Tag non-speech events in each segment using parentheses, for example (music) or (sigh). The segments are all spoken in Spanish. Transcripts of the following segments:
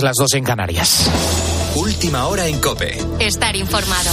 Las dos en Canarias. Última hora en Cope. Estar informado.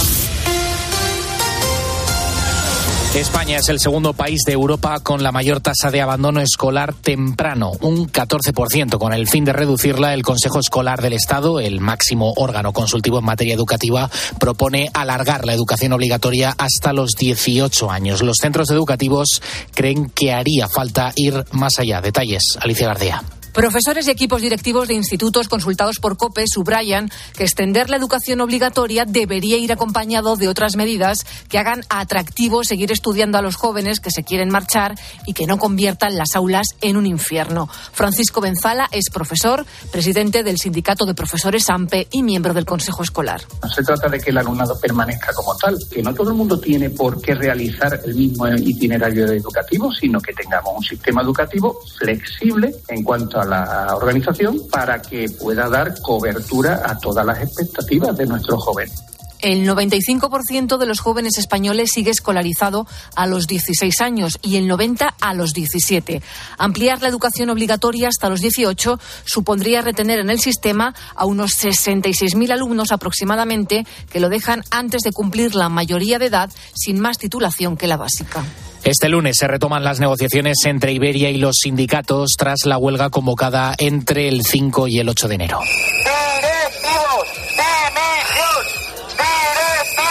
España es el segundo país de Europa con la mayor tasa de abandono escolar temprano, un 14%. Con el fin de reducirla, el Consejo Escolar del Estado, el máximo órgano consultivo en materia educativa, propone alargar la educación obligatoria hasta los 18 años. Los centros educativos creen que haría falta ir más allá. Detalles, Alicia García. Profesores y equipos directivos de institutos consultados por COPE subrayan que extender la educación obligatoria debería ir acompañado de otras medidas que hagan atractivo seguir estudiando a los jóvenes que se quieren marchar y que no conviertan las aulas en un infierno. Francisco Benzala es profesor, presidente del Sindicato de Profesores AMPE y miembro del Consejo Escolar. No se trata de que el alumnado permanezca como tal, que no todo el mundo tiene por qué realizar el mismo itinerario educativo, sino que tengamos un sistema educativo flexible en cuanto a la organización para que pueda dar cobertura a todas las expectativas de nuestros jóvenes. El 95% de los jóvenes españoles sigue escolarizado a los 16 años y el 90 a los 17. Ampliar la educación obligatoria hasta los 18 supondría retener en el sistema a unos 66.000 alumnos aproximadamente que lo dejan antes de cumplir la mayoría de edad sin más titulación que la básica. Este lunes se retoman las negociaciones entre Iberia y los sindicatos tras la huelga convocada entre el 5 y el 8 de enero.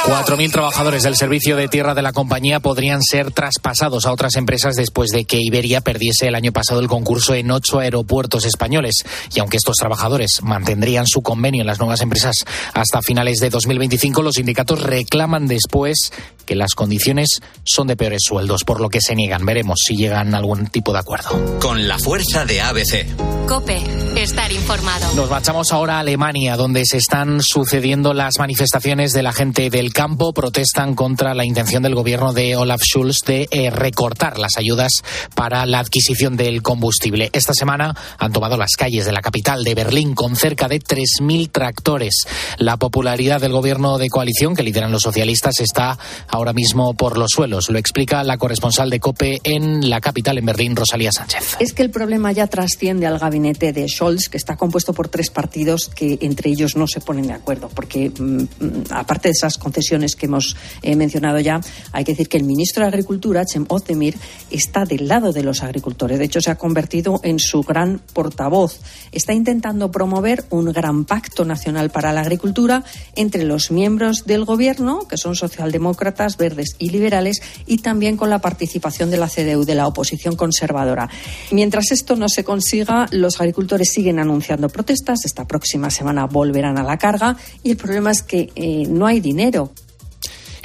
4.000 trabajadores del servicio de tierra de la compañía podrían ser traspasados a otras empresas después de que Iberia perdiese el año pasado el concurso en ocho aeropuertos españoles. Y aunque estos trabajadores mantendrían su convenio en las nuevas empresas hasta finales de 2025, los sindicatos reclaman después que las condiciones son de peores sueldos, por lo que se niegan. Veremos si llegan a algún tipo de acuerdo. Con la fuerza de ABC. Cope, estar informado. Nos marchamos ahora a Alemania, donde se están sucediendo las manifestaciones de la gente del campo protestan contra la intención del gobierno de Olaf Schulz de eh, recortar las ayudas para la adquisición del combustible. Esta semana han tomado las calles de la capital de Berlín con cerca de 3.000 tractores. La popularidad del gobierno de coalición que lideran los socialistas está ahora mismo por los suelos. Lo explica la corresponsal de COPE en la capital, en Berlín, Rosalía Sánchez. Es que el problema ya trasciende al gabinete de Scholz, que está compuesto por tres partidos que entre ellos no se ponen de acuerdo, porque mm, mm, aparte de esas concesiones que hemos eh, mencionado ya, hay que decir que el ministro de Agricultura, Cem Ozdemir, está del lado de los agricultores. De hecho, se ha convertido en su gran portavoz. Está intentando promover un gran pacto nacional para la agricultura entre los miembros del gobierno, que son socialdemócratas, verdes y liberales, y también con la participación de la CDU, de la oposición conservadora. Mientras esto no se consiga, los agricultores siguen anunciando protestas. Esta próxima semana volverán a la carga y el problema es que eh, no hay dinero.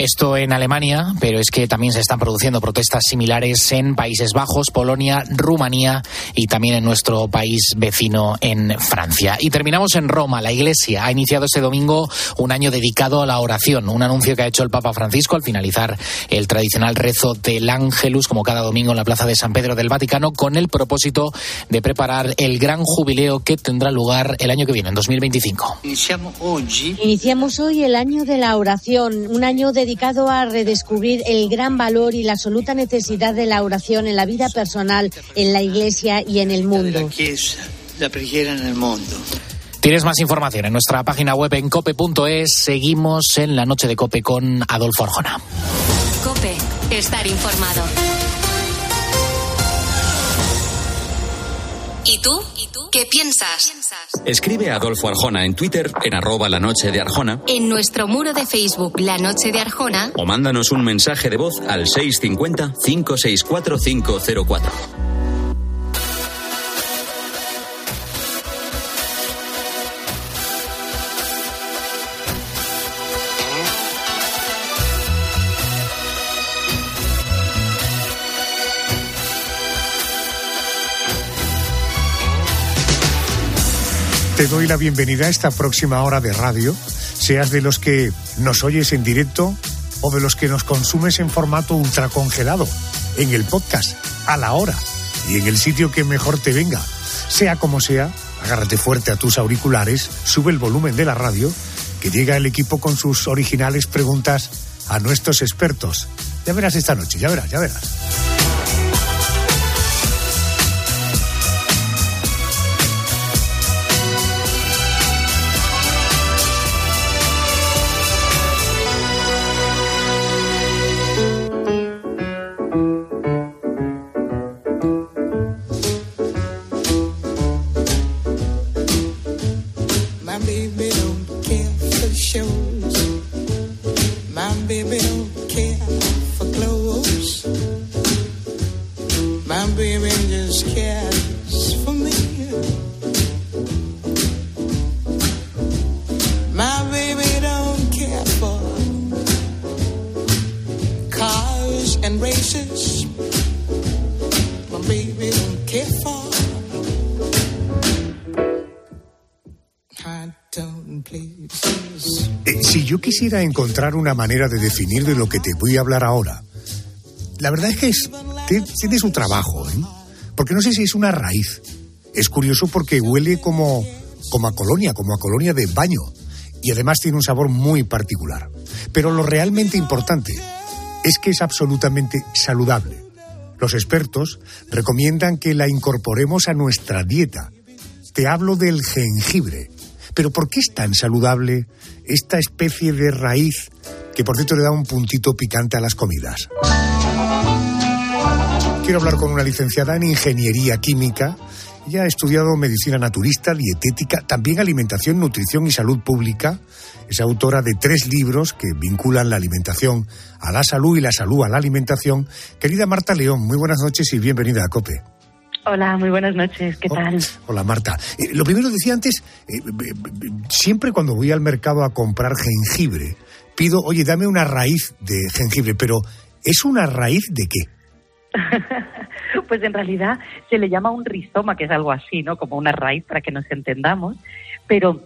Esto en Alemania, pero es que también se están produciendo protestas similares en Países Bajos, Polonia, Rumanía y también en nuestro país vecino en Francia. Y terminamos en Roma. La Iglesia ha iniciado este domingo un año dedicado a la oración, un anuncio que ha hecho el Papa Francisco al finalizar el tradicional rezo del Ángelus, como cada domingo en la Plaza de San Pedro del Vaticano, con el propósito de preparar el gran jubileo que tendrá lugar el año que viene, en 2025. Iniciamos hoy el año de la oración, un año dedicado dedicado a redescubrir el gran valor y la absoluta necesidad de la oración en la vida personal, en la Iglesia y en el mundo. Tienes más información en nuestra página web en cope.es. Seguimos en la noche de cope con Adolfo Arjona. Cope, estar informado. ¿Y tú? ¿Qué piensas? Escribe a Adolfo Arjona en Twitter en arroba la noche de Arjona. En nuestro muro de Facebook La Noche de Arjona. O mándanos un mensaje de voz al 650 564 504. Te doy la bienvenida a esta próxima hora de radio, seas de los que nos oyes en directo o de los que nos consumes en formato ultracongelado, en el podcast, a la hora y en el sitio que mejor te venga. Sea como sea, agárrate fuerte a tus auriculares, sube el volumen de la radio, que llega el equipo con sus originales preguntas a nuestros expertos. Ya verás esta noche, ya verás, ya verás. Si yo quisiera encontrar una manera de definir de lo que te voy a hablar ahora, la verdad es que es, tiene su trabajo, ¿eh? Porque no sé si es una raíz. Es curioso porque huele como, como a colonia, como a colonia de baño. Y además tiene un sabor muy particular. Pero lo realmente importante es que es absolutamente saludable. Los expertos recomiendan que la incorporemos a nuestra dieta. Te hablo del jengibre. Pero ¿por qué es tan saludable esta especie de raíz que por cierto le da un puntito picante a las comidas? Quiero hablar con una licenciada en ingeniería química. Ella ha estudiado medicina naturista, dietética, también alimentación, nutrición y salud pública. Es autora de tres libros que vinculan la alimentación a la salud y la salud a la alimentación. Querida Marta León, muy buenas noches y bienvenida a COPE. Hola, muy buenas noches. ¿Qué tal? Hola Marta. Eh, lo primero decía antes, eh, b- siempre cuando voy al mercado a comprar jengibre, pido, oye, dame una raíz de jengibre, pero ¿es una raíz de qué? (laughs) Pues en realidad se le llama un rizoma, que es algo así, ¿no? Como una raíz para que nos entendamos. Pero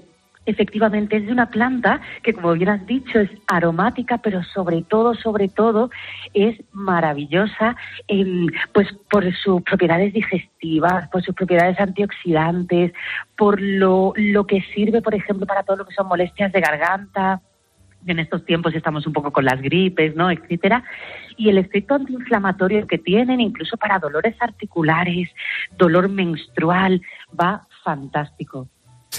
efectivamente es de una planta que, como bien has dicho, es aromática, pero sobre todo, sobre todo, es maravillosa en, pues por sus propiedades digestivas, por sus propiedades antioxidantes, por lo, lo que sirve, por ejemplo, para todo lo que son molestias de garganta, en estos tiempos estamos un poco con las gripes, ¿no? etcétera, y el efecto antiinflamatorio que tienen, incluso para dolores articulares, dolor menstrual, va fantástico.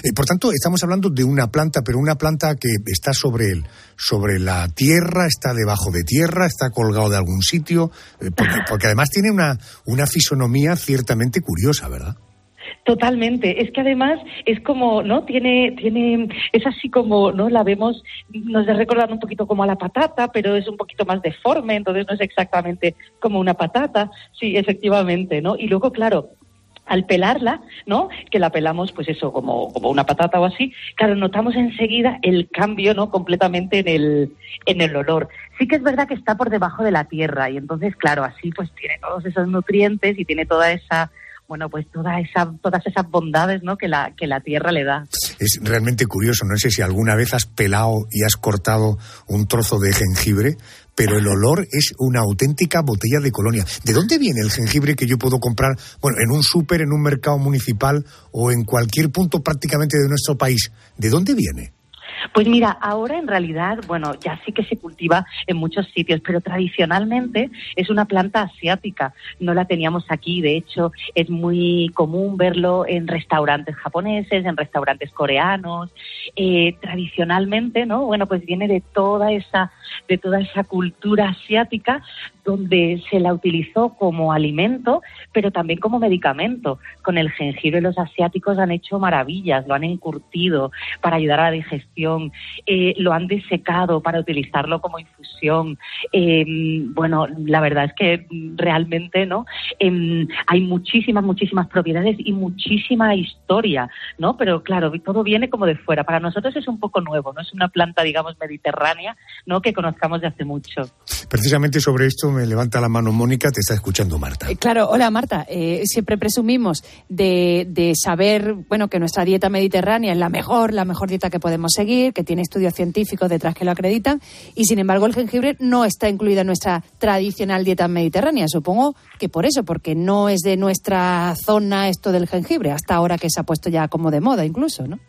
Eh, por tanto, estamos hablando de una planta, pero una planta que está sobre el, sobre la tierra, está debajo de tierra, está colgado de algún sitio, eh, porque, (laughs) porque además tiene una, una fisonomía ciertamente curiosa, ¿verdad? Totalmente. Es que además es como, ¿no? Tiene, tiene, es así como, ¿no? La vemos, nos recuerda un poquito como a la patata, pero es un poquito más deforme, entonces no es exactamente como una patata. Sí, efectivamente, ¿no? Y luego, claro, al pelarla, ¿no? Que la pelamos, pues eso, como, como una patata o así, claro, notamos enseguida el cambio, ¿no? Completamente en el, en el olor. Sí que es verdad que está por debajo de la tierra y entonces, claro, así pues tiene todos esos nutrientes y tiene toda esa, bueno, pues toda esa, todas esas bondades, ¿no? Que la, que la tierra le da. Es realmente curioso. No sé si alguna vez has pelado y has cortado un trozo de jengibre, pero el olor es una auténtica botella de colonia. ¿De dónde viene el jengibre que yo puedo comprar, bueno, en un súper, en un mercado municipal o en cualquier punto prácticamente de nuestro país? ¿De dónde viene? Pues mira, ahora en realidad, bueno, ya sí que se cultiva en muchos sitios, pero tradicionalmente es una planta asiática. No la teníamos aquí, de hecho, es muy común verlo en restaurantes japoneses, en restaurantes coreanos. Eh, tradicionalmente, ¿no? Bueno, pues viene de toda esa, de toda esa cultura asiática donde se la utilizó como alimento, pero también como medicamento. Con el jengibre los asiáticos han hecho maravillas, lo han encurtido para ayudar a la digestión, eh, lo han desecado para utilizarlo como infusión. Eh, bueno, la verdad es que realmente no Em, hay muchísimas, muchísimas propiedades y muchísima historia, ¿no? Pero claro, todo viene como de fuera. Para nosotros es un poco nuevo, no es una planta, digamos, mediterránea, ¿no? Que conozcamos de hace mucho. Precisamente sobre esto me levanta la mano Mónica, te está escuchando Marta. Eh, Claro, hola Marta. Eh, siempre presumimos de, de saber, bueno, que nuestra dieta mediterránea es la mejor, la mejor dieta que podemos seguir, que tiene estudios científicos detrás que lo acreditan, y sin embargo el jengibre no está incluido en nuestra tradicional dieta mediterránea. Supongo que por eso, porque no es de nuestra zona esto del jengibre, hasta ahora que se ha puesto ya como de moda incluso, ¿no?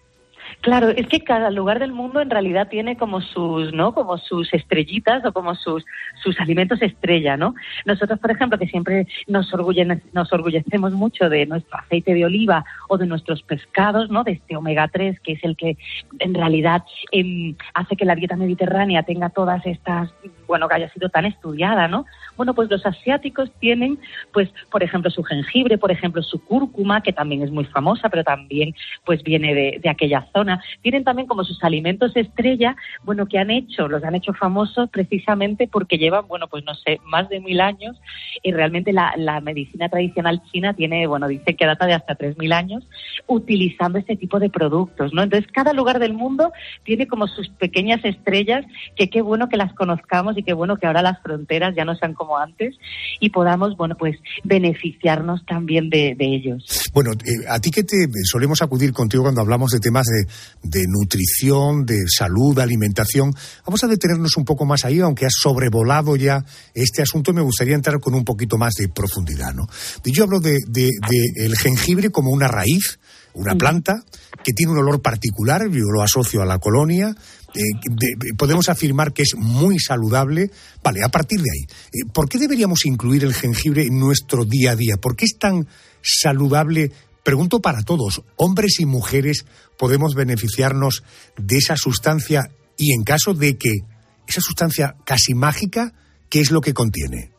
Claro, es que cada lugar del mundo en realidad tiene como sus, ¿no? Como sus estrellitas o como sus, sus alimentos estrella, ¿no? Nosotros, por ejemplo, que siempre nos, orgulle- nos orgullecemos mucho de nuestro aceite de oliva o de nuestros pescados, ¿no? De este omega 3, que es el que en realidad em, hace que la dieta mediterránea tenga todas estas, bueno, que haya sido tan estudiada, ¿no? Bueno, pues los asiáticos tienen, pues, por ejemplo, su jengibre, por ejemplo, su cúrcuma, que también es muy famosa, pero también, pues, viene de, de aquella zona, tienen también como sus alimentos estrella, bueno, que han hecho, los han hecho famosos precisamente porque llevan, bueno, pues no sé, más de mil años y realmente la, medicina tradicional china tiene, bueno, dice que data de hasta tres mil años utilizando este tipo de productos, ¿no? Entonces, cada lugar del mundo tiene como sus pequeñas estrellas que qué bueno que las conozcamos y qué bueno que ahora las fronteras ya no sean como antes y podamos, bueno, pues beneficiarnos también de, de ellos. Bueno, eh, a ti que te solemos acudir contigo cuando hablamos de temas de, de nutrición, de salud, alimentación, vamos a detenernos un poco más ahí, aunque has sobrevolado ya este asunto, me gustaría entrar con un poquito más de profundidad, ¿no? Yo hablo de, de, de el jengibre como una raíz, una planta que tiene un olor particular, yo lo asocio a la colonia, eh, de- podemos afirmar que es muy saludable. Vale, a partir de ahí, eh, ¿por qué deberíamos incluir el jengibre en nuestro día a día? ¿Por qué es tan saludable? Pregunto para todos, hombres y mujeres, podemos beneficiarnos de esa sustancia y en caso de que esa sustancia casi mágica, ¿qué es lo que contiene?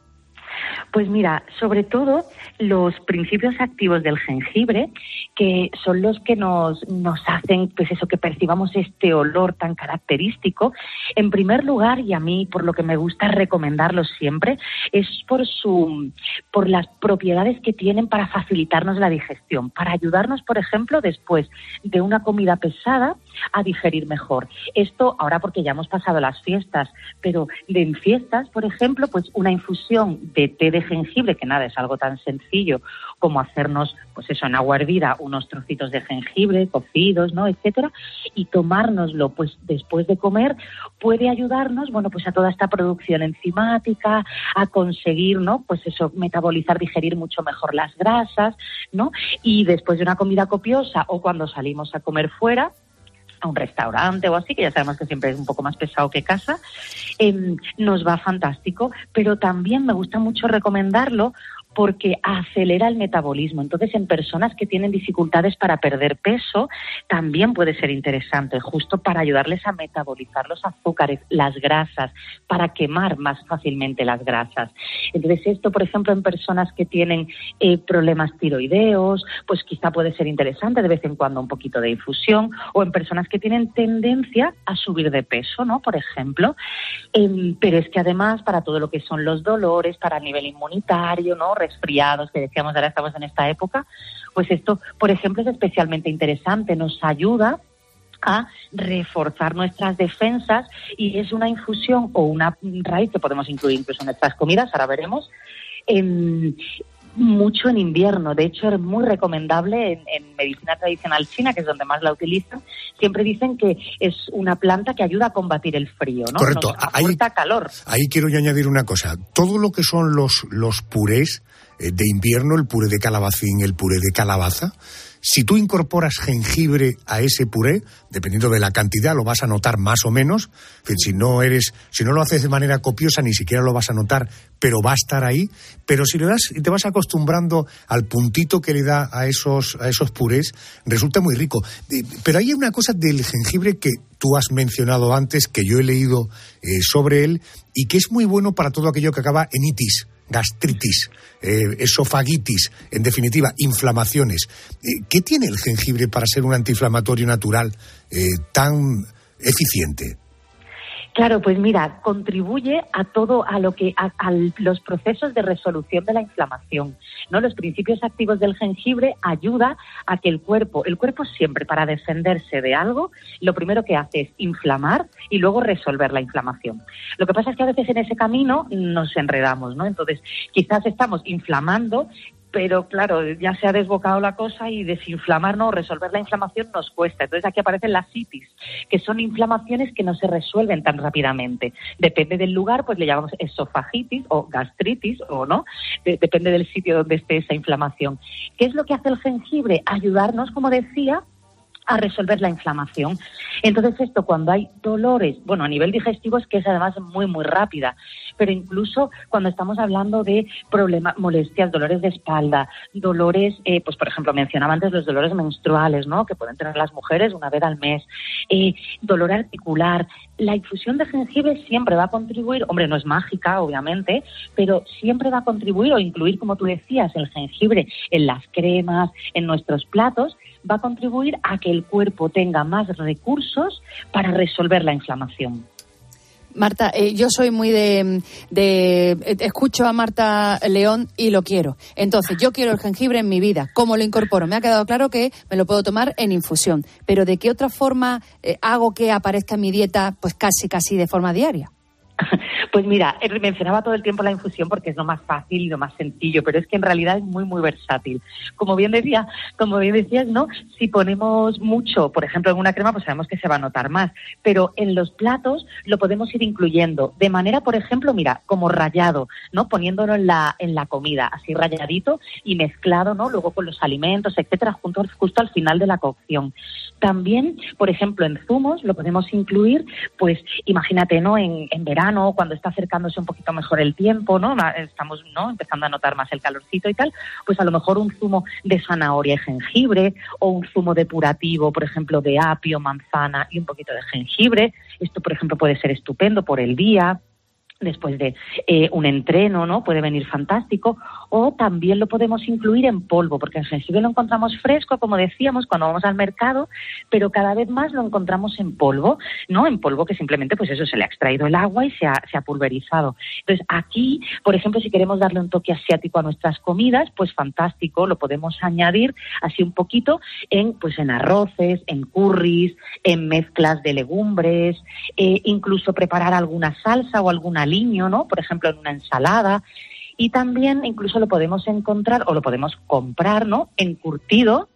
Pues mira, sobre todo los principios activos del jengibre, que son los que nos, nos hacen, pues eso, que percibamos este olor tan característico. En primer lugar, y a mí por lo que me gusta recomendarlos siempre, es por su, por las propiedades que tienen para facilitarnos la digestión, para ayudarnos, por ejemplo, después de una comida pesada, a digerir mejor. Esto ahora porque ya hemos pasado las fiestas, pero en fiestas, por ejemplo, pues una infusión de té de jengibre, que nada, es algo tan sencillo como hacernos, pues eso, en agua hervida, unos trocitos de jengibre cocidos, ¿no? etcétera, y tomárnoslo pues después de comer puede ayudarnos, bueno, pues a toda esta producción enzimática, a conseguir, ¿no? Pues eso, metabolizar, digerir mucho mejor las grasas, ¿no? Y después de una comida copiosa o cuando salimos a comer fuera, a un restaurante o así, que ya sabemos que siempre es un poco más pesado que casa, eh, nos va fantástico, pero también me gusta mucho recomendarlo porque acelera el metabolismo. Entonces, en personas que tienen dificultades para perder peso, también puede ser interesante, justo para ayudarles a metabolizar los azúcares, las grasas, para quemar más fácilmente las grasas. Entonces, esto, por ejemplo, en personas que tienen eh, problemas tiroideos, pues quizá puede ser interesante de vez en cuando un poquito de infusión, o en personas que tienen tendencia a subir de peso, ¿no? Por ejemplo. Em, pero es que además, para todo lo que son los dolores, para el nivel inmunitario, ¿no? Resfriados, que decíamos ahora estamos en esta época, pues esto, por ejemplo, es especialmente interesante, nos ayuda a reforzar nuestras defensas y es una infusión o una raíz que podemos incluir incluso en nuestras comidas, ahora veremos, mucho en invierno. De hecho, es muy recomendable en, en medicina tradicional china, que es donde más la utilizan. Siempre dicen que es una planta que ayuda a combatir el frío, ¿no? Correcto. Nos Ahí- calor. Ahí quiero yo añadir una cosa. Todo lo que son los, los purés eh, de invierno, el puré de calabacín, el puré de calabaza, si tú incorporas jengibre a ese puré, dependiendo de la cantidad, lo vas a notar más o menos. Si no eres, si no lo haces de manera copiosa, ni siquiera lo vas a notar, pero va a estar ahí. Pero si le das y te vas acostumbrando al puntito que le da a esos, a esos purés, resulta muy rico. Eh, Pero hay una cosa del jengibre que tú has mencionado antes, que yo he leído eh, sobre él, y que es muy bueno para todo aquello que acaba en itis, gastritis, eh, esofagitis, en definitiva, inflamaciones. Eh, ¿Qué tiene el jengibre para ser un antiinflamatorio natural eh, tan eficiente? Claro, pues mira, contribuye a todo a lo que a, los procesos de resolución de la inflamación, ¿no? Los principios activos del jengibre ayuda a que el cuerpo, el cuerpo siempre para defenderse de algo, lo primero que hace es inflamar y luego resolver la inflamación. Lo que pasa es que a veces en ese camino nos enredamos, ¿no? Entonces, quizás estamos inflamando pero claro, ya se ha desbocado la cosa y desinflamarnos resolver la inflamación nos cuesta. Entonces aquí aparecen las itis, que son inflamaciones que no se resuelven tan rápidamente. Depende del lugar, pues le llamamos esofagitis o gastritis o no, De- depende del sitio donde esté esa inflamación. ¿Qué es lo que hace el jengibre? Ayudarnos, como decía, a resolver la inflamación. Entonces esto cuando hay dolores, bueno, a nivel digestivo es que es además muy, muy rápida, pero incluso cuando estamos hablando de problemas, molestias, dolores de espalda, dolores, eh, pues por ejemplo, mencionaba antes los dolores menstruales, ¿no? Que pueden tener las mujeres una vez al mes, eh, dolor articular. La infusión de jengibre siempre va a contribuir, hombre, no es mágica, obviamente, pero siempre va a contribuir o incluir, como tú decías, el jengibre en las cremas, en nuestros platos, va a contribuir a que el cuerpo tenga más recursos para resolver la inflamación. Marta, eh, yo soy muy de, de, Escucho a Marta León y lo quiero. Entonces, yo quiero el jengibre en mi vida. ¿Cómo lo incorporo? Me ha quedado claro que me lo puedo tomar en infusión. Pero ¿de qué otra forma eh, hago que aparezca en mi dieta, pues casi, casi de forma diaria? (laughs) Pues mira, eh, mencionaba todo el tiempo la infusión porque es lo más fácil y lo más sencillo, pero es que en realidad es muy, muy versátil. Como bien decía, como bien decías, ¿no? Si ponemos mucho, por ejemplo, en una crema, pues sabemos que se va a notar más, pero en los platos lo podemos ir incluyendo de manera, por ejemplo, mira, como rayado, ¿no? Poniéndolo en la, en la comida, así rayadito y mezclado, ¿no? Luego con los alimentos, etcétera, junto, justo al final de la cocción. También, por ejemplo, en zumos lo podemos incluir, pues imagínate, ¿no? En, en verano, cuando está acercándose un poquito mejor el tiempo, ¿no? Estamos, ¿no? Empezando a notar más el calorcito y tal, pues a lo mejor un zumo de zanahoria y jengibre o un zumo depurativo, por ejemplo, de apio, manzana y un poquito de jengibre. Esto, por ejemplo, puede ser estupendo por el día después de eh, un entreno, ¿no? Puede venir fantástico. O también lo podemos incluir en polvo, porque el jengibre lo encontramos fresco, como decíamos, cuando vamos al mercado, pero cada vez más lo encontramos en polvo, ¿no? En polvo que simplemente, pues eso, se le ha extraído el agua y se ha, pulverizado. Entonces, aquí, por ejemplo, si queremos darle un toque asiático a nuestras comidas, pues fantástico, lo podemos añadir así un poquito en, pues en arroces, en curries, en mezclas de legumbres, eh, incluso preparar alguna salsa o alguna aliño, ¿no? Por ejemplo, en una ensalada. Y también incluso lo podemos encontrar o lo podemos comprar, ¿no? Encurtido,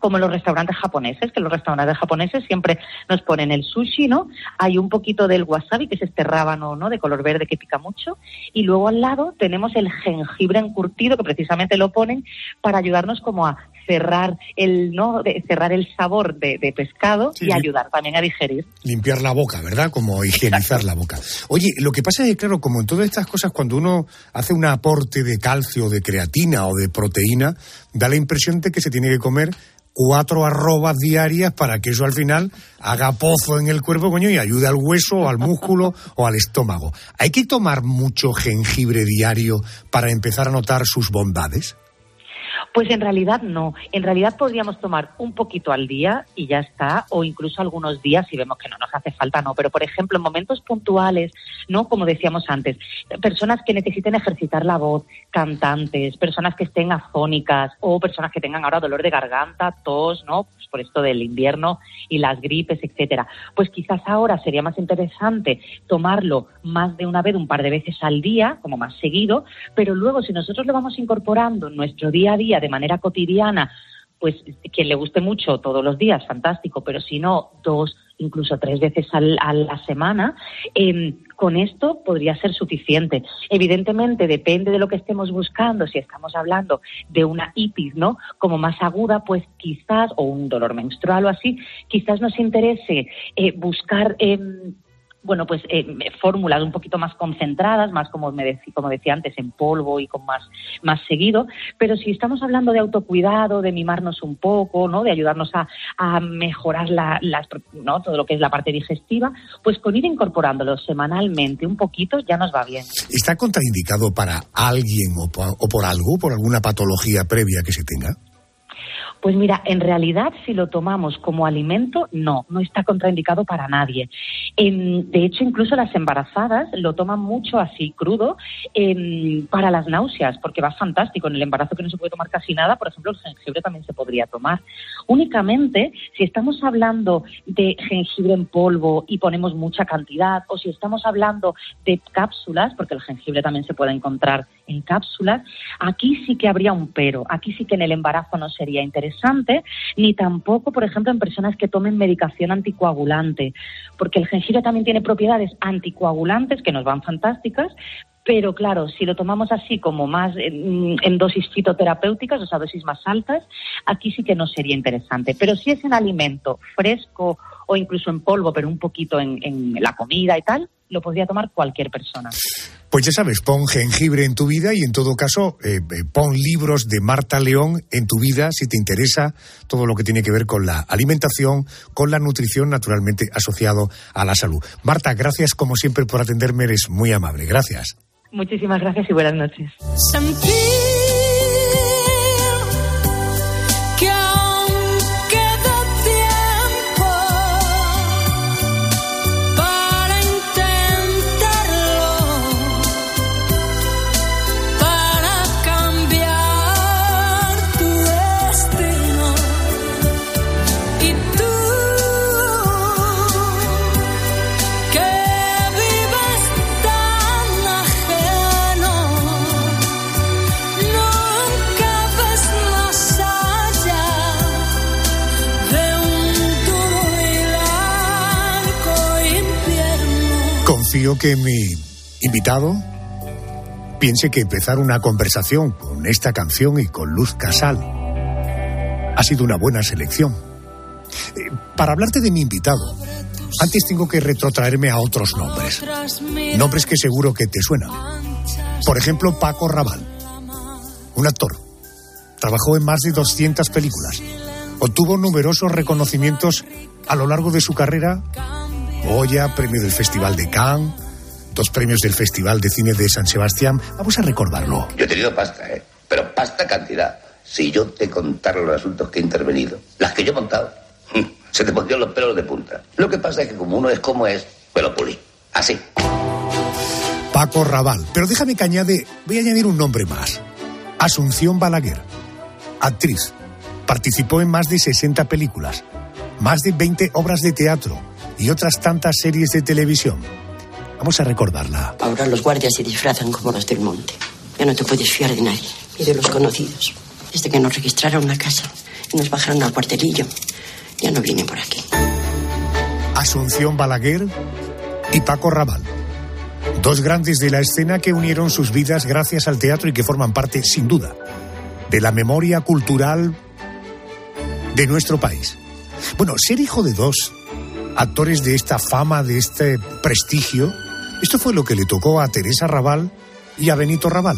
como los restaurantes japoneses, que los restaurantes japoneses siempre nos ponen el sushi, ¿no? Hay un poquito del wasabi, que es este rábano, ¿no? De color verde que pica mucho. Y luego al lado tenemos el jengibre encurtido, que precisamente lo ponen para ayudarnos como a cerrar el no de cerrar el sabor de, de pescado Sí, y ayudar también a digerir. Limpiar la boca, ¿verdad? Como higienizar la boca. Oye, lo que pasa es que, claro, como en todas estas cosas, cuando uno hace un aporte de calcio, de creatina o de proteína, da la impresión de que se tiene que comer cuatro arrobas diarias para que eso al final haga pozo en el cuerpo, coño, y ayude al hueso, o al músculo o al estómago. ¿Hay que tomar mucho jengibre diario para empezar a notar sus bondades? Pues en realidad no. En realidad podríamos tomar un poquito al día y ya está, o incluso algunos días si vemos que no nos hace falta, no. Pero por ejemplo, en momentos puntuales, ¿no? Como decíamos antes, personas que necesiten ejercitar la voz, cantantes, personas que estén afónicas o personas que tengan ahora dolor de garganta, tos, ¿no? Pues por esto del invierno y las gripes, etcétera. Pues quizás ahora sería más interesante tomarlo más de una vez, un par de veces al día, como más seguido, pero luego si nosotros lo vamos incorporando en nuestro día a día de manera cotidiana, pues quien le guste mucho todos los días, fantástico, pero si no, dos, incluso tres veces al- a la semana, eh, con esto podría ser suficiente. Evidentemente, depende de lo que estemos buscando. Si estamos hablando de una itis, ¿no? Como más aguda, pues quizás, o un dolor menstrual o así, quizás nos interese eh, buscar. em, bueno, pues eh, fórmulas un poquito más concentradas, más como me decí- como decía antes, en polvo y con más, más seguido. Pero si estamos hablando de autocuidado, de mimarnos un poco, ¿no? De ayudarnos a, a mejorar la, las- ¿no? todo lo que es la parte digestiva, pues con ir incorporándolo semanalmente un poquito ya nos va bien. ¿Está contraindicado para alguien o o por algo, por alguna patología previa que se tenga? Pues mira, en realidad si lo tomamos como alimento, no, no está contraindicado para nadie. De hecho, incluso las embarazadas lo toman mucho así crudo em, para las náuseas, porque va fantástico. En el embarazo que no se puede tomar casi nada, por ejemplo, el jengibre también se podría tomar. Únicamente si estamos hablando de jengibre en polvo y ponemos mucha cantidad, o si estamos hablando de cápsulas, porque el jengibre también se puede encontrar en cápsulas, aquí sí que habría un pero. Aquí sí que en el embarazo no sería interesante, ni tampoco, por ejemplo, en personas que tomen medicación anticoagulante, porque el jengibre también tiene propiedades anticoagulantes que nos van fantásticas, pero claro, si lo tomamos así como más en, en dosis fitoterapéuticas, o sea, dosis más altas, aquí sí que no sería interesante. Pero si es en alimento fresco o incluso en polvo, pero un poquito en, en la comida y tal, lo podría tomar cualquier persona. Pues ya sabes, pon jengibre en tu vida y en todo caso eh, eh, pon libros de Marta León en tu vida si te interesa todo lo que tiene que ver con la alimentación, con la nutrición naturalmente asociado a la salud. Marta, gracias como siempre por atenderme, eres muy amable. Gracias. Muchísimas gracias y buenas noches. Que mi invitado piense que empezar una conversación con esta canción y con Luz Casal ha sido una buena selección. Eh, para hablarte de mi invitado, antes tengo que retrotraerme a otros nombres. Nombres que seguro que te suenan. Por ejemplo, Paco Raval, un actor. Trabajó en más de 200 películas. Obtuvo numerosos reconocimientos a lo largo de su carrera. Goya, premio del Festival de Cannes, dos premios del Festival de Cine de San Sebastián. Vamos a recordarlo. Yo he tenido pasta, ¿eh? Pero pasta cantidad. Si yo te contara los asuntos que he intervenido, las que yo he montado, (laughs) se te pondrían los pelos de punta. Lo que pasa es que como uno es como es, me lo pulí. Así. Paco Raval. Pero déjame que añade, voy a añadir un nombre más. Asunción Balaguer. Actriz. Participó en más de 60 películas, más de 20 obras de teatro y otras tantas series de televisión. Vamos a recordarla. Ahora los guardias se disfrazan como los del monte. Ya no te puedes fiar de nadie, ni de los conocidos. Desde que nos registraron una casa y nos bajaron al cuartelillo, ya no vienen por aquí. Asunción Balaguer y Paco Raval. Dos grandes de la escena que unieron sus vidas gracias al teatro y que forman parte, sin duda, de la memoria cultural de nuestro país. Bueno, ser hijo de dos actores de esta fama, de este prestigio, esto fue lo que le tocó a Teresa Raval y a Benito Raval.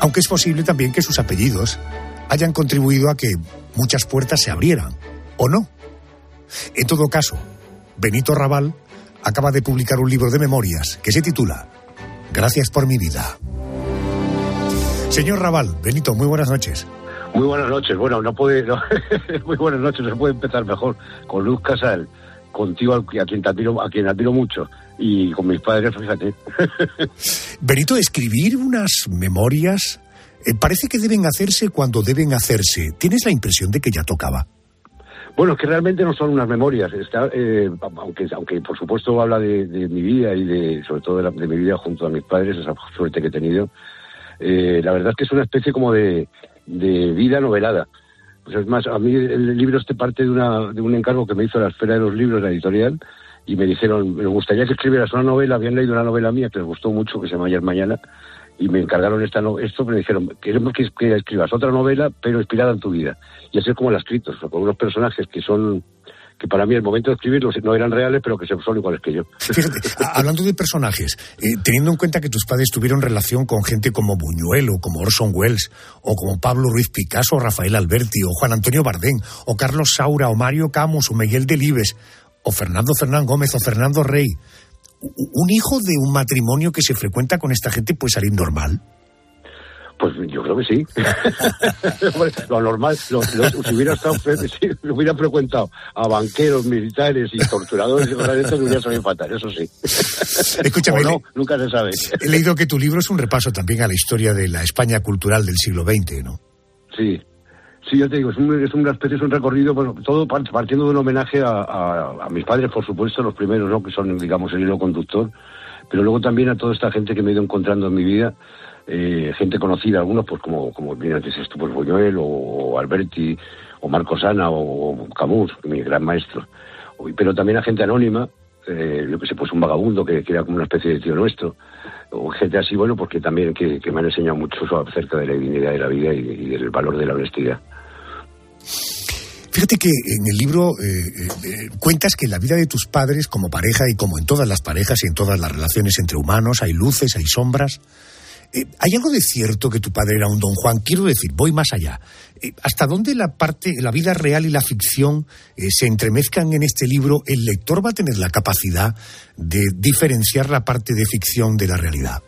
Aunque es posible también que sus apellidos hayan contribuido a que muchas puertas se abrieran, ¿o no? En todo caso, Benito Raval acaba de publicar un libro de memorias que se titula Gracias por mi vida. Señor Raval, Benito, muy buenas noches. Muy buenas noches. Bueno, no puede. no, (laughs) muy buenas noches. No se puede empezar mejor con Luz Casal, contigo a quien te admiro, a quien admiro mucho y con mis padres, fíjate. (laughs) Benito, escribir unas memorias eh, parece que deben hacerse cuando deben hacerse. ¿Tienes la impresión de que ya tocaba? Bueno, es que realmente no son unas memorias, está, eh, aunque, aunque por supuesto habla de, de, mi vida y de sobre todo de, la, de, mi vida junto a mis padres, esa suerte que he tenido. Eh, la verdad es que es una especie como de, de vida novelada. Pues es más, a mí el libro este parte de, una, de un encargo que me hizo la Esfera de los Libros, la editorial, y me dijeron, me gustaría que escribieras una novela, habían leído una novela mía que les gustó mucho, que se llama Ayer Mañana, y me encargaron esta no, esto, me dijeron, queremos que, escribas otra novela, pero inspirada en tu vida. Y así es como la he escrito, con unos personajes que son que para mí el momento de escribirlos no eran reales, pero que son iguales que yo. Fíjate, (laughs) hablando de personajes, eh, teniendo en cuenta que tus padres tuvieron relación con gente como Buñuel o como Orson Welles, o como Pablo Ruiz Picasso, o Rafael Alberti, o Juan Antonio Bardén, o Carlos Saura, o Mario Camus, o Miguel Delibes, o Fernando Fernán Gómez, o Fernando Rey, ¿un hijo de un matrimonio que se frecuenta con esta gente puede salir normal? Pues yo creo que sí. (laughs) lo normal, lo, lo, si hubiera estado, (laughs) si hubiera frecuentado a banqueros, militares y torturadores y cosas de esto, hubiera salido fatal, eso sí. (laughs) Escúchame, no, nunca se sabe. He leído que tu libro es un repaso también a la historia de la España cultural del siglo XX, ¿no? Sí, Sí, yo te digo, es, un, es una especie, es un recorrido, bueno, todo partiendo de un homenaje a, a, a, mis padres, por supuesto, los primeros, ¿no? Que son, digamos, el hilo conductor, pero luego también a toda esta gente que me he ido encontrando en mi vida, eh, gente conocida, algunos, pues como, como bien antes esto, pues Buñuel, o, Alberti, o Marco Sana, o, Camus, mi gran maestro, pero también a gente anónima, eh, yo que sé, pues un vagabundo que, era como una especie de tío nuestro, o gente así, bueno, porque también que, me han enseñado mucho acerca de la dignidad de la vida y, del valor de la honestidad. Fíjate que en el libro eh, eh, cuentas que en la vida de tus padres como pareja y como en todas las parejas y en todas las relaciones entre humanos hay luces, hay sombras. Eh, ¿Hay algo de cierto que tu padre era un don Juan? Quiero decir, voy más allá. Eh, ¿Hasta dónde la parte, la vida real y la ficción eh, se entremezcan en este libro? ¿El lector va a tener la capacidad de diferenciar la parte de ficción de la realidad?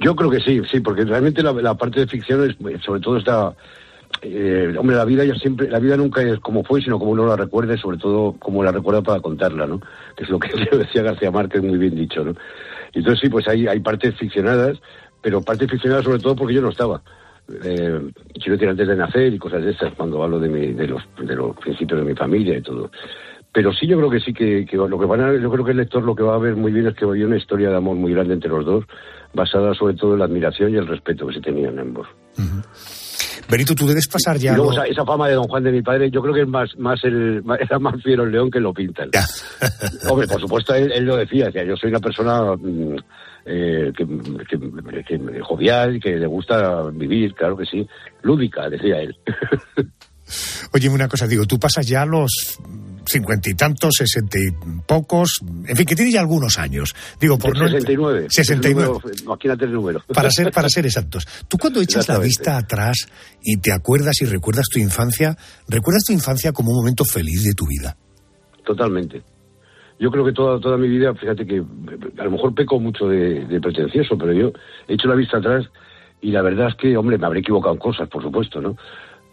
Yo creo que sí, sí, porque realmente la, parte de ficción es, sobre todo está, hombre, la vida ya siempre, la vida nunca es como fue, sino como uno la recuerda y sobre todo como la recuerda para contarla, ¿no? Que es lo que (laughs) decía García Márquez muy bien dicho, ¿no? Entonces sí, pues hay, hay partes ficcionadas, pero partes ficcionadas sobre todo porque yo no estaba. Eh, decir, antes de nacer y cosas de esas, cuando hablo de, mi, de, los, de los principios de mi familia y todo. Pero sí, yo creo que sí que, que lo que van a, yo creo que el lector lo que va a ver muy bien es que hay una historia de amor muy grande entre los dos, basada sobre todo en la admiración y el respeto que se tenían ambos. Uh -huh. Benito, tú debes pasar ya. Y luego lo- esa, esa fama de Don Juan de mi padre, yo creo que es más, más el, (laughs) era más fiero el león que lo pintan. Hombre, por supuesto, él, él lo decía, decía, yo soy una persona mm, eh, que, que- que- jovial, que le gusta vivir, claro que sí, lúdica, decía él. (laughs) Oye, una cosa, digo, tú pasas ya los cincuenta y tantos, sesenta y pocos, en fin, que tienes ya algunos años. Digo, por no... 69. 69. No, aquí no el número. Para ser, para ser exactos. Tú cuando echas la vista atrás y te acuerdas y recuerdas tu infancia, ¿recuerdas tu infancia como un momento feliz de tu vida? Totalmente. Yo creo que toda, toda mi vida, fíjate que a lo mejor peco mucho de, pretencioso, pero yo he hecho la vista atrás y la verdad es que, hombre, me habré equivocado en cosas, por supuesto, ¿no?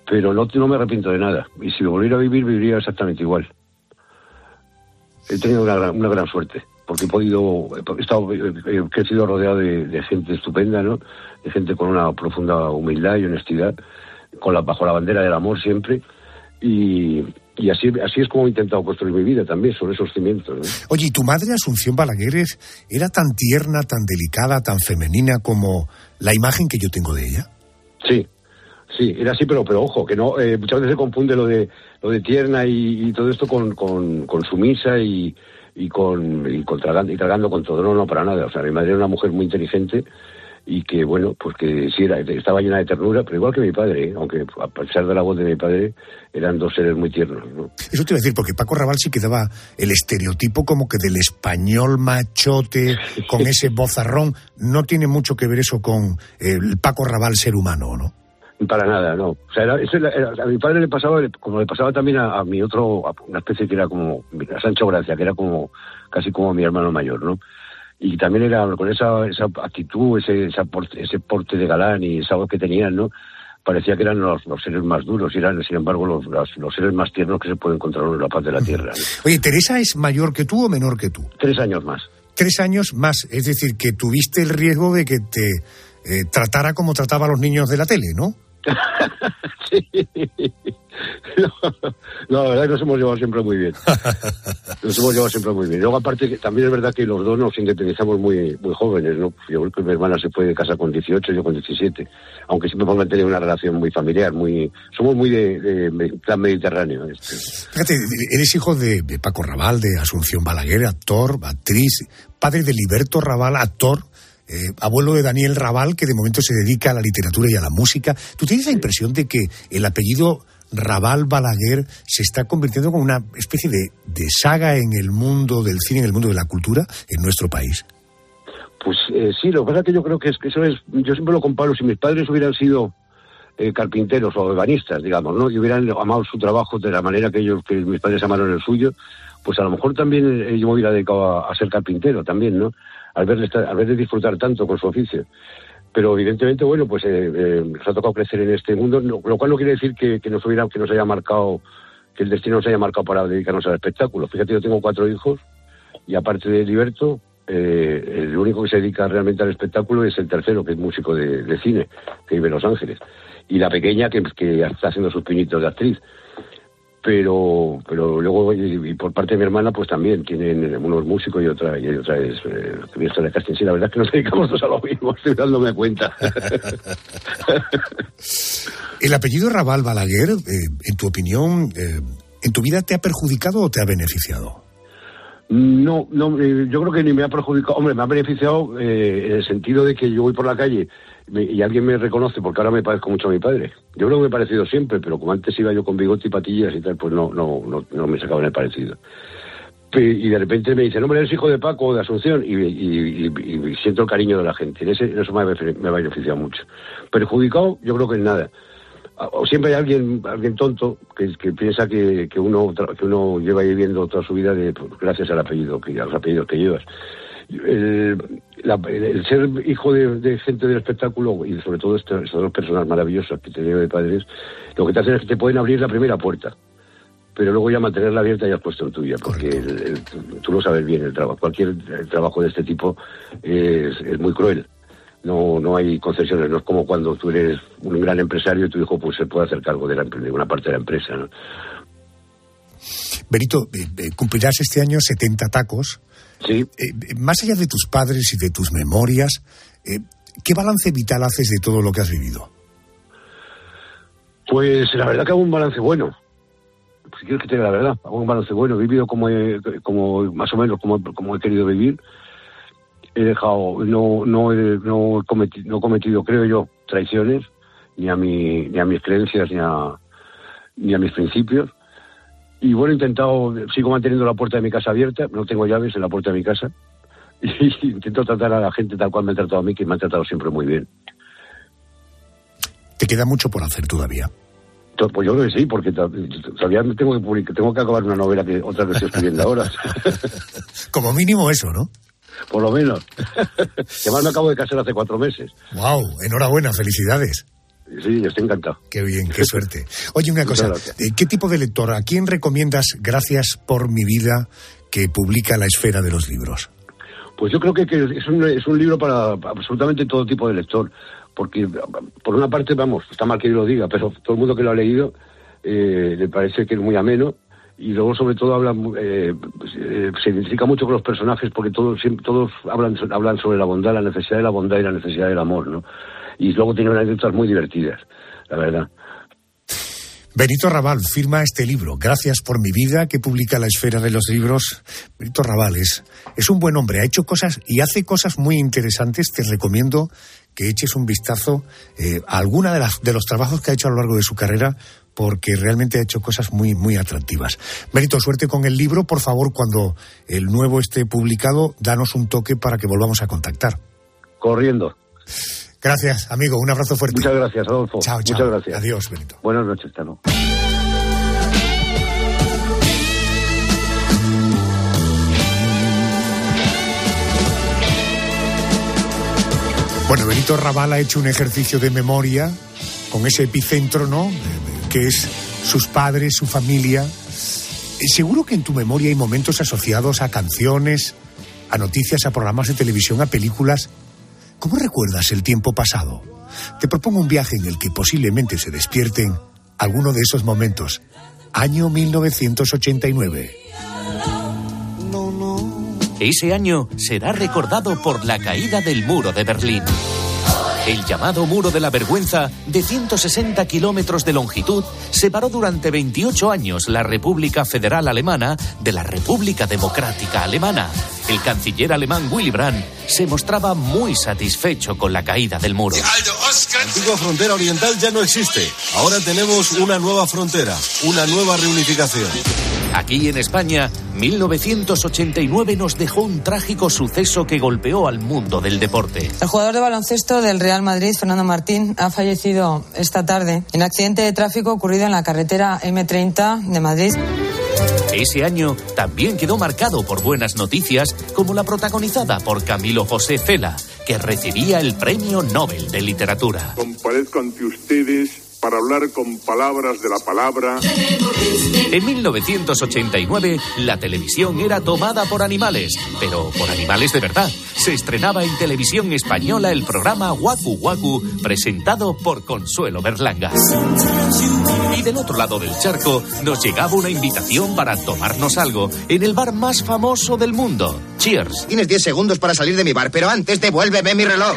Pero no, no me arrepiento de nada. Y si me volviera a vivir, viviría exactamente igual. He tenido una gran, una gran suerte, porque he podido, he, estado, he crecido rodeado de, de gente estupenda, ¿no? De gente con una profunda humildad y honestidad, con la, bajo la bandera del amor siempre. Y, y así, así es como he intentado construir mi vida también, sobre esos cimientos. ¿no? Oye, ¿y tu madre, Asunción Balaguer, era tan tierna, tan delicada, tan femenina como la imagen que yo tengo de ella? Sí, sí, era así, pero, pero ojo, que no, eh, muchas veces se confunde lo de, lo de tierna y, y todo esto con, con, con sumisa y, y con, y, con tragando, y tragando con todo. No, no, para nada. O sea, mi madre era una mujer muy inteligente y que, bueno, pues que sí, era, estaba llena de ternura, pero igual que mi padre, ¿eh? aunque a pesar de la voz de mi padre, eran dos seres muy tiernos. ¿no? Eso te iba a decir, porque Paco Raval sí que daba el estereotipo como que del español machote, (laughs) con ese bozarrón. No tiene mucho que ver eso con el Paco Raval ser humano, ¿no? Para nada, no. O sea, era- eso era- era- a mi padre le pasaba, como le pasaba también a, a mi otro, a una especie que era como, a Sancho Gracia, que era como, casi como mi hermano mayor, ¿no? Y también era con esa, esa actitud, ese, esa porte, ese porte de galán y esa voz que tenían, ¿no? Parecía que eran los, los seres más duros y eran, sin embargo, los, los, los seres más tiernos que se puede encontrar en la paz de la tierra. ¿no? Oye, ¿Teresa es mayor que tú o menor que tú? Tres años más. Tres años más, es decir, que tuviste el riesgo de que te eh, tratara como trataba a los niños de la tele, ¿no? (laughs) No, (laughs) no, la verdad es que nos hemos llevado siempre muy bien. (laughs) Nos hemos llevado siempre muy bien. Luego, aparte, que también es verdad que los dos nos independizamos muy muy jóvenes, ¿no? Yo creo que mi hermana se fue de casa con 18, yo con 17. Aunque siempre hemos mantenido una relación muy familiar, muy... Somos muy de, de, de plan mediterráneo. este. Fíjate, eres hijo de, de Paco Raval, de Asunción Balaguer, actor, actriz, padre de Liberto Raval, actor, eh, abuelo de Daniel Raval, que de momento se dedica a la literatura y a la música. ¿Tú tienes la impresión de que el apellido Raval Balaguer se está convirtiendo como una especie de, de saga en el mundo del cine, en el mundo de la cultura en nuestro país? Pues eh, sí, lo que pasa es que yo creo que, es, que eso es... Yo siempre lo comparo, si mis padres hubieran sido eh, carpinteros o ebanistas, digamos, ¿no? Y hubieran amado su trabajo de la manera que ellos, que mis padres amaron el suyo, pues a lo mejor también eh, yo me hubiera dedicado a, ser carpintero también, ¿no? Al verle, estar- al verle disfrutar tanto con su oficio. Pero evidentemente, bueno, pues eh, eh, nos ha tocado crecer en este mundo, lo cual no quiere decir que, nos hubiera, que nos haya marcado, que el destino nos haya marcado para dedicarnos al espectáculo. Fíjate, yo tengo cuatro hijos y aparte de Liberto, eh, el único que se dedica realmente al espectáculo es el tercero, que es músico de, cine, que vive en Los Ángeles. Y la pequeña, que, que está haciendo sus pinitos de actriz. Pero pero luego, y, y por parte de mi hermana, pues también tienen unos músicos y otra y otra es eh, de casting. Sí, la verdad es que nos dedicamos todos a lo mismo, (laughs) estoy dándome cuenta. (laughs) El apellido Raval Balaguer, eh, en tu opinión, eh, ¿en tu vida te ha perjudicado o te ha beneficiado? No, no, eh, yo creo que ni me ha perjudicado. Hombre, me ha beneficiado eh, en el sentido de que yo voy por la calle y alguien me reconoce porque ahora me parezco mucho a mi padre. Yo creo que me he parecido siempre, pero como antes iba yo con bigote y patillas y tal, pues no, no, no, no me sacaba en el parecido. Y de repente me dicen, hombre, eres hijo de Paco o de Asunción, y, siento el cariño de la gente. En, ese- eso me ha, beneficiado mucho. Perjudicado, yo creo que en nada. O siempre hay alguien, alguien tonto que, que piensa que, que uno que uno lleva viviendo toda su vida de, pues, gracias al apellido, que, a los apellidos que llevas. El, la- el- ser hijo de, de gente del espectáculo y sobre todo estas, estas dos personas maravillosas que tenía de padres, lo que te hacen es que te pueden abrir la primera puerta, pero luego ya mantenerla abierta ya has puesto en tuya, porque el- el- tú lo sabes bien, el trabajo, cualquier eh, trabajo de este tipo es, es muy cruel. No, no hay concesiones, no es como cuando tú eres un gran empresario y tu hijo pues se puede hacer cargo de, la- de una parte de la empresa. ¿no? Benito, eh, eh, cumplirás este año 70 tacos. Sí. Eh, eh, más allá de tus padres y de tus memorias, eh, ¿qué balance vital haces de todo lo que has vivido? Pues la verdad que hago un balance bueno. Si quieres que te diga la verdad, hago un balance bueno. He vivido como, he- como más o menos como, como he querido vivir. He dejado, no, no, he, no, he cometido, no he cometido, creo yo, traiciones ni a mi, ni a mis creencias ni a, ni a mis principios. Y bueno, he intentado, sigo manteniendo la puerta de mi casa abierta, no tengo llaves en la puerta de mi casa. (laughs) Y intento tratar a la gente tal cual me han tratado a mí, que me han tratado siempre muy bien. Te queda mucho por hacer todavía. To- Pues yo creo que sí, porque to- todavía tengo que publicar, tengo que acabar una novela que otra que estoy escribiendo ahora. (laughs) Como mínimo eso, ¿no? Por lo menos. (laughs) Además me acabo de casar hace cuatro meses. Wow, enhorabuena, felicidades. Sí, estoy encantado. Qué bien, qué suerte. Oye, una cosa, eh, ¿qué tipo de lector, a quién recomiendas Gracias por mi vida que publica La Esfera de los Libros? Pues yo creo que, que es, un, es un libro para absolutamente todo tipo de lector. Porque, por una parte, vamos, está mal que yo lo diga, pero todo el mundo que lo ha leído eh, le parece que es muy ameno. Y luego, sobre todo, habla, eh, pues, eh, se identifica mucho con los personajes porque todos, siempre, todos hablan, hablan sobre la bondad, la necesidad de la bondad y la necesidad del amor, ¿no? Y luego tiene unas anécdotas muy divertidas, la verdad. Benito Raval firma este libro, Gracias por mi vida, que publica La Esfera de los Libros. Benito Raval es, es un buen hombre, ha hecho cosas y hace cosas muy interesantes. Te recomiendo que eches un vistazo eh, a alguna de, las, de los trabajos que ha hecho a lo largo de su carrera, porque realmente ha hecho cosas muy, muy atractivas. Benito, suerte con el libro. Por favor, cuando el nuevo esté publicado, danos un toque para que volvamos a contactar. Corriendo. Gracias, amigo. Un abrazo fuerte. Muchas gracias, Adolfo. Chao, chao. Muchas gracias. Adiós, Benito. Buenas noches, luego. Bueno, Benito Raval ha hecho un ejercicio de memoria con ese epicentro, ¿no? Que es sus padres, su familia. Eh, Seguro que en tu memoria hay momentos asociados a canciones, a noticias, a programas de televisión, a películas. ¿Cómo recuerdas el tiempo pasado? Te propongo un viaje en el que posiblemente se despierten alguno de esos momentos. Año 1989. Ese año será recordado por la caída del muro de Berlín. El llamado Muro de la Vergüenza, de 160 kilómetros de longitud, separó durante 28 años la República Federal Alemana de la República Democrática Alemana. El canciller alemán Willy Brandt se mostraba muy satisfecho con la caída del muro. La antigua frontera oriental ya no existe. Ahora tenemos una nueva frontera, una nueva reunificación. Aquí en España, 1989 nos dejó un trágico suceso que golpeó al mundo del deporte. El jugador de baloncesto del Real Madrid, Fernando Martín, ha fallecido esta tarde en accidente de tráfico ocurrido en la carretera M30 de Madrid. Ese año también quedó marcado por buenas noticias, como la protagonizada por Camilo José Cela, que recibía el Premio Nobel de Literatura. Comparezco ante ustedes para hablar con palabras de la palabra. En 1989, la televisión era tomada por animales, pero por animales de verdad. Se estrenaba en televisión española el programa Waku Waku, presentado por Consuelo Berlanga. Y del otro lado del charco, nos llegaba una invitación para tomarnos algo en el bar más famoso del mundo, Cheers. Tienes 10 segundos para salir de mi bar, pero antes devuélveme mi reloj.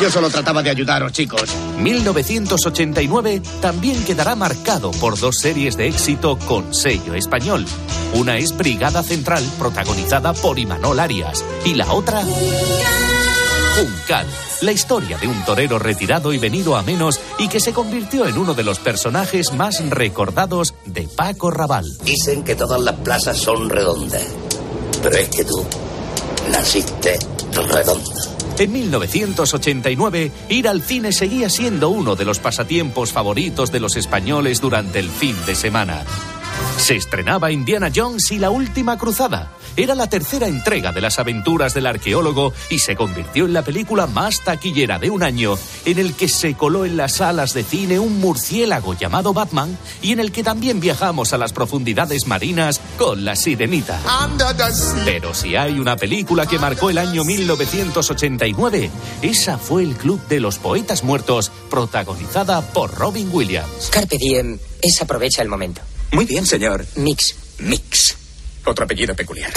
Yo solo trataba de ayudaros, chicos. 1989 también quedará marcado por dos series de éxito con sello español. Una es Brigada Central, protagonizada por Imanol Arias, y la otra... Juncal, la historia de un torero retirado y venido a menos y que se convirtió en uno de los personajes más recordados de Paco Raval. Dicen que todas las plazas son redondas, pero es que tú naciste redonda. En 1989, ir al cine seguía siendo uno de los pasatiempos favoritos de los españoles durante el fin de semana. Se estrenaba Indiana Jones y la Última Cruzada. Era la tercera entrega de las aventuras del arqueólogo y se convirtió en la película más taquillera de un año, en el que se coló en las salas de cine un murciélago llamado Batman y en el que también viajamos a las profundidades marinas con la sirenita. Pero si hay una película que marcó el año 1989, esa fue El Club de los Poetas Muertos, protagonizada por Robin Williams. Carpe diem es aprovecha el momento. Muy bien, señor. Mix. Mix. Otro apellido peculiar.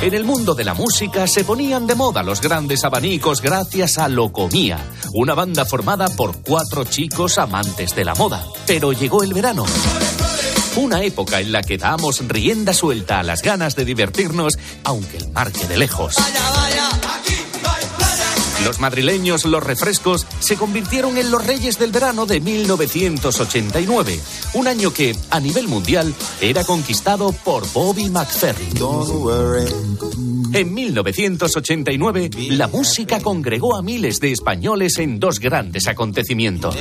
En el mundo de la música se ponían de moda los grandes abanicos gracias a Locomía, una banda formada por cuatro chicos amantes de la moda. Pero llegó el verano. Una época en la que damos rienda suelta a las ganas de divertirnos, aunque el mar quede lejos. Los madrileños Los Refrescos se convirtieron en los reyes del verano de 1989, un año que, a nivel mundial, era conquistado por Bobby McFerrin. En 1989, la música congregó a miles de españoles en dos grandes acontecimientos.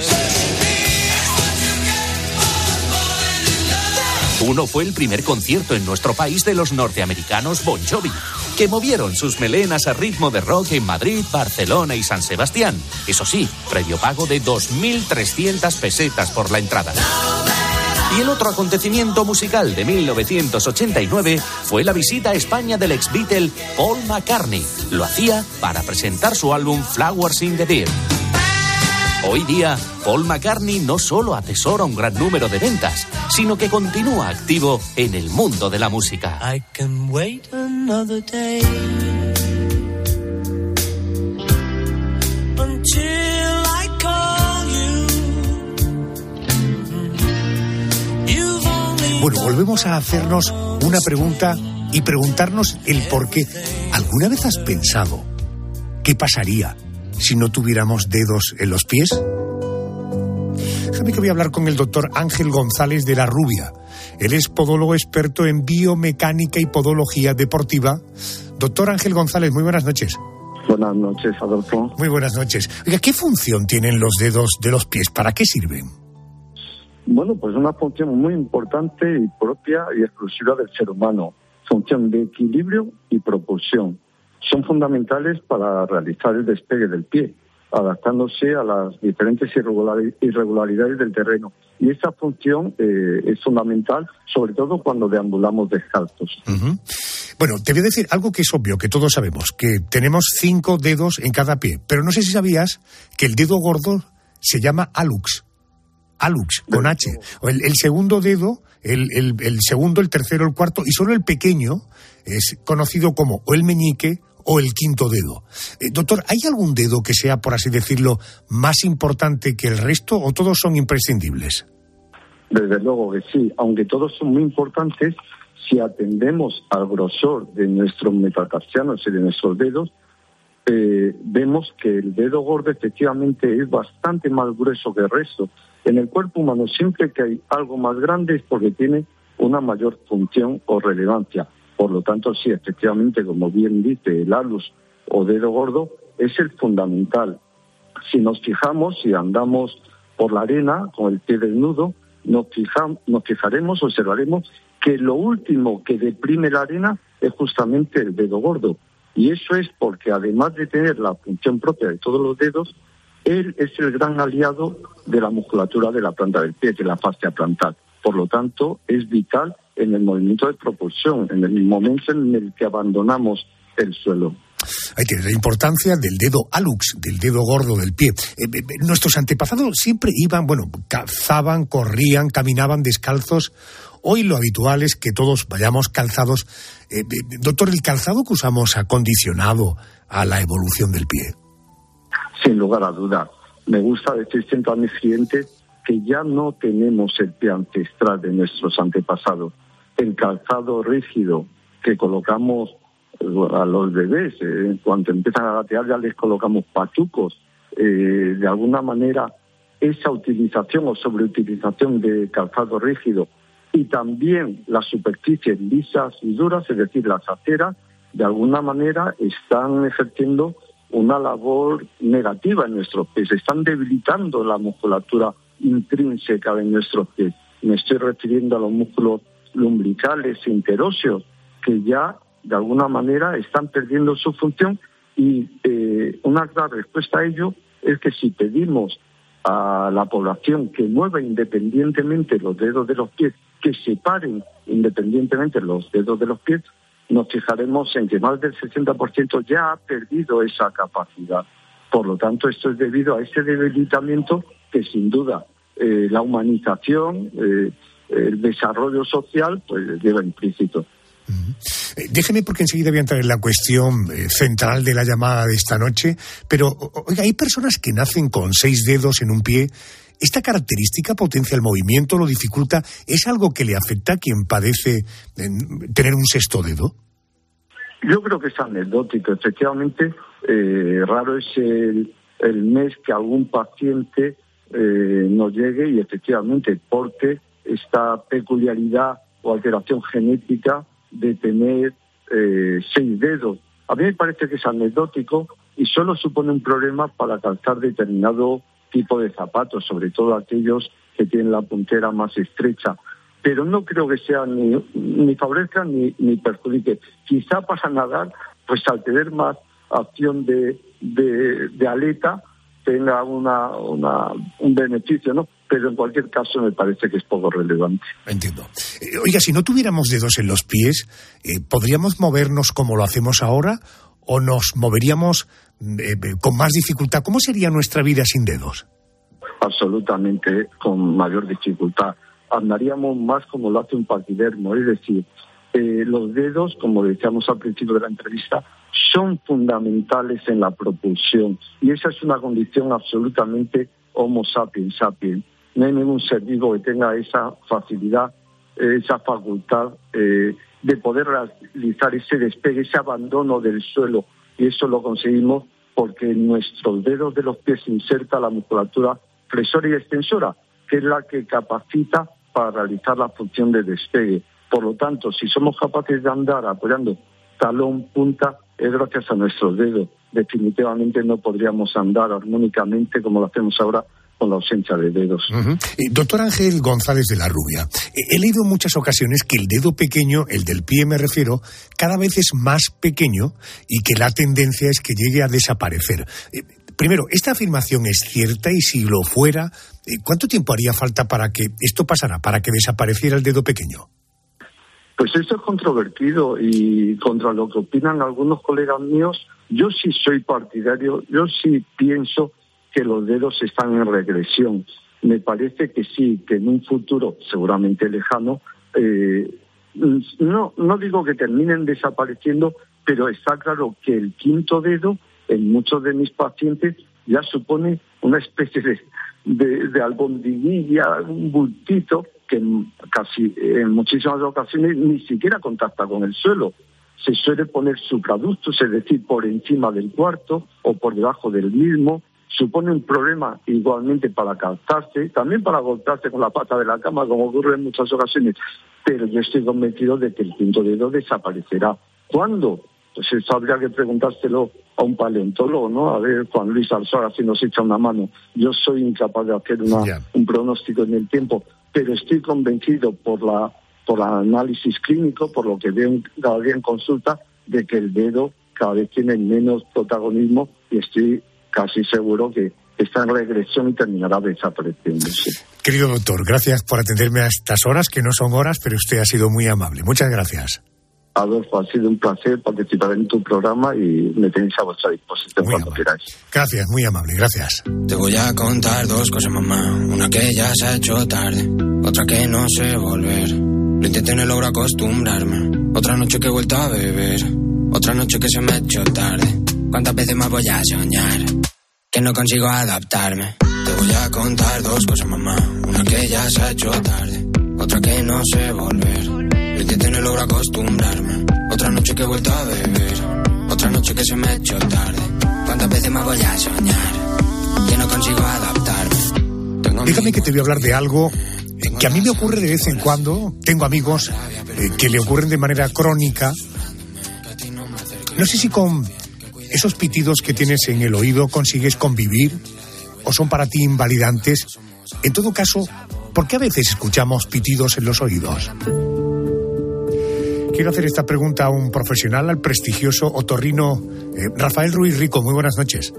Uno fue el primer concierto en nuestro país de los norteamericanos Bon Jovi, que movieron sus melenas a ritmo de rock en Madrid, Barcelona y San Sebastián. Eso sí, previo pago de 2.300 pesetas por la entrada. Y el otro acontecimiento musical de 1989 fue la visita a España del ex Beatle Paul McCartney. Lo hacía para presentar su álbum Flowers in the Beer. Hoy día, Paul McCartney no solo atesora un gran número de ventas, sino que continúa activo en el mundo de la música. I can wait another day until I call you. You've only Bueno, volvemos a hacernos una pregunta y preguntarnos el por qué. ¿Alguna vez has pensado qué pasaría si no tuviéramos dedos en los pies? Déjame que voy a hablar con el doctor Ángel González de la Rubia. Él es podólogo experto en biomecánica y podología deportiva. Doctor Ángel González, muy buenas noches. Buenas noches, Adolfo. Muy buenas noches. Oiga, ¿qué función tienen los dedos de los pies? ¿Para qué sirven? Bueno, pues una función muy importante y propia y exclusiva del ser humano. Función de equilibrio y propulsión. Son fundamentales para realizar el despegue del pie, adaptándose a las diferentes irregulari- irregularidades del terreno. Y esa función eh, es fundamental, sobre todo cuando deambulamos descalzos. Bueno, te voy a decir algo que es obvio, que todos sabemos, que tenemos cinco dedos en cada pie, pero no sé si sabías que el dedo gordo se llama alux. Alux, con H. El, el segundo dedo, el- el segundo, el tercero, el cuarto, y solo el pequeño es conocido como o el meñique o el quinto dedo. Eh, doctor, ¿hay algún dedo que sea, por así decirlo, más importante que el resto o todos son imprescindibles? Desde luego que sí, aunque todos son muy importantes, si atendemos al grosor de nuestros metatarsianos y de nuestros dedos, eh, vemos que el dedo gordo efectivamente es bastante más grueso que el resto. En el cuerpo humano siempre que hay algo más grande es porque tiene una mayor función o relevancia. Por lo tanto, sí, efectivamente, como bien dice el alus o dedo gordo, es el fundamental. Si nos fijamos, si andamos por la arena con el pie desnudo, nos, fijam- nos fijaremos, observaremos que lo último que deprime la arena es justamente el dedo gordo. Y eso es porque además de tener la función propia de todos los dedos, él es el gran aliado de la musculatura de la planta del pie, de la fascia plantar. Por lo tanto, es vital en el movimiento de propulsión, en el momento en el que abandonamos el suelo. Ahí tienes la importancia del dedo alux, del dedo gordo del pie. Eh, eh, eh, nuestros antepasados siempre iban, bueno, calzaban, corrían, caminaban descalzos. Hoy lo habitual es que todos vayamos calzados. Eh, doctor, ¿el calzado que usamos ha condicionado a la evolución del pie? Sin lugar a dudas. Me gusta decir siempre a mis clientes que ya no tenemos el pie ancestral de nuestros antepasados. El calzado rígido que colocamos eh, a los bebés, eh, cuando empiezan a gatear ya les colocamos patucos. Eh, de alguna manera, esa utilización o sobreutilización de calzado rígido y también las superficies lisas y duras, es decir, las aceras, de alguna manera están ejerciendo una labor negativa en nuestros pies, están debilitando la musculatura intrínseca de nuestros pies. Me estoy refiriendo a los músculos lumbricales interóseos, que ya de alguna manera están perdiendo su función y eh, una clara respuesta a ello es que si pedimos a la población que mueva independientemente los dedos de los pies, que separen independientemente los dedos de los pies, nos fijaremos en que más del 60% ya ha perdido esa capacidad. Por lo tanto, esto es debido a ese debilitamiento que sin duda eh, la humanización, eh, el desarrollo social, pues lleva implícito. Eh, Déjeme porque enseguida voy a entrar en la cuestión eh, central de la llamada de esta noche, pero oiga, hay personas que nacen con seis dedos en un pie. ¿Esta característica potencia el movimiento, lo dificulta? ¿Es algo que le afecta a quien padece eh, tener un sexto dedo? Yo creo que es anecdótico. Efectivamente, eh, raro es el, el mes que algún paciente nos llegue y efectivamente porte esta peculiaridad o alteración genética de tener eh, seis dedos. A mí me parece que es anecdótico y solo supone un problema para calzar determinado tipo de zapatos, sobre todo aquellos que tienen la puntera más estrecha pero no creo que sea ni, favorezca ni, perjudique. Quizá para nadar, pues al tener más acción de, de, de aleta, tenga un beneficio, ¿no? Pero en cualquier caso me parece que es poco relevante. Entiendo. Eh, Oiga, si no tuviéramos dedos en los pies, eh, ¿podríamos movernos como lo hacemos ahora o nos moveríamos mm, eh, con más dificultad? ¿Cómo sería nuestra vida sin dedos? absolutamente con mayor dificultad. Andaríamos más como lo hace un paquidermo, es decir, los dedos, como decíamos al principio de la entrevista, son fundamentales en la propulsión y esa es una condición absolutamente homo sapiens sapiens. No hay ningún ser vivo que tenga esa facilidad, esa facultad eh, de poder realizar ese despegue, ese abandono del suelo y eso lo conseguimos porque nuestros dedos de los pies se inserta la musculatura flexora y extensora, que es la que capacita para realizar la función de despegue. Por lo tanto, si somos capaces de andar apoyando talón, punta, es gracias a nuestros dedos. Definitivamente no podríamos andar armónicamente como lo hacemos ahora con la ausencia de dedos. Eh, doctor Ángel González de la Rubia, eh, he leído en muchas ocasiones que el dedo pequeño, el del pie me refiero, cada vez es más pequeño y que la tendencia es que llegue a desaparecer. Eh, primero, ¿esta afirmación es cierta y si lo fuera, cuánto tiempo haría falta para que esto pasara, para que desapareciera el dedo pequeño? Pues esto es controvertido y contra lo que opinan algunos colegas míos, yo sí soy partidario, yo sí pienso que los dedos están en regresión. Me parece que sí, que en un futuro seguramente lejano, eh, no, no digo que terminen desapareciendo, pero está claro que el quinto dedo en muchos de mis pacientes ya supone una especie de, de, un bultito que casi en muchísimas ocasiones ni siquiera contacta con el suelo. Se suele poner supraductos, es decir, por encima del cuarto o por debajo del mismo. Supone un problema igualmente para calzarse, también para golpearse con la pata de la cama, como ocurre en muchas ocasiones. Pero yo estoy convencido de que el quinto dedo desaparecerá. ¿Cuándo? Pues eso habría que preguntárselo a un paleontólogo, ¿no? A ver, Juan Luis Alzuaga, si nos echa una mano. Yo soy incapaz de hacer una, un pronóstico en el tiempo, pero estoy convencido por la por el análisis clínico, por lo que veo cada día en consulta, de que el dedo cada vez tiene menos protagonismo y estoy casi seguro que está en regresión y terminará desapareciendo. sí. Querido doctor, gracias por atenderme a estas horas, que no son horas, pero usted ha sido muy amable. Muchas gracias. Adolfo, ha sido un placer participar en tu programa y me tenéis a vuestra disposición cuando queráis. Gracias, muy amable, gracias. Te voy a contar dos cosas, mamá. Una que ya se ha hecho tarde, otra que no sé volver. Lo intenté y no logro acostumbrarme. Otra noche que he vuelto a beber, otra noche que se me ha hecho tarde. ¿Cuántas veces más voy a soñar? Que no consigo adaptarme. Te voy a contar dos cosas, mamá. Una que ya se ha hecho tarde, otra que no sé volver. Intenté y no logro acostumbrarme. Otra noche que he vuelto a beber, otra noche que se me ha hecho tarde. ¿Cuántas veces más voy a soñar? Que no consigo adaptarme. Déjame que te voy a hablar de algo que a mí me ocurre de vez en cuando. Tengo amigos eh, que le ocurren de manera crónica. No sé si con esos pitidos que tienes en el oído consigues convivir o son para ti invalidantes. En todo caso, ¿por qué a veces escuchamos pitidos en los oídos? Quiero hacer esta pregunta a un profesional, al prestigioso otorrino eh, Rafael Ruiz Rico. Muy buenas noches.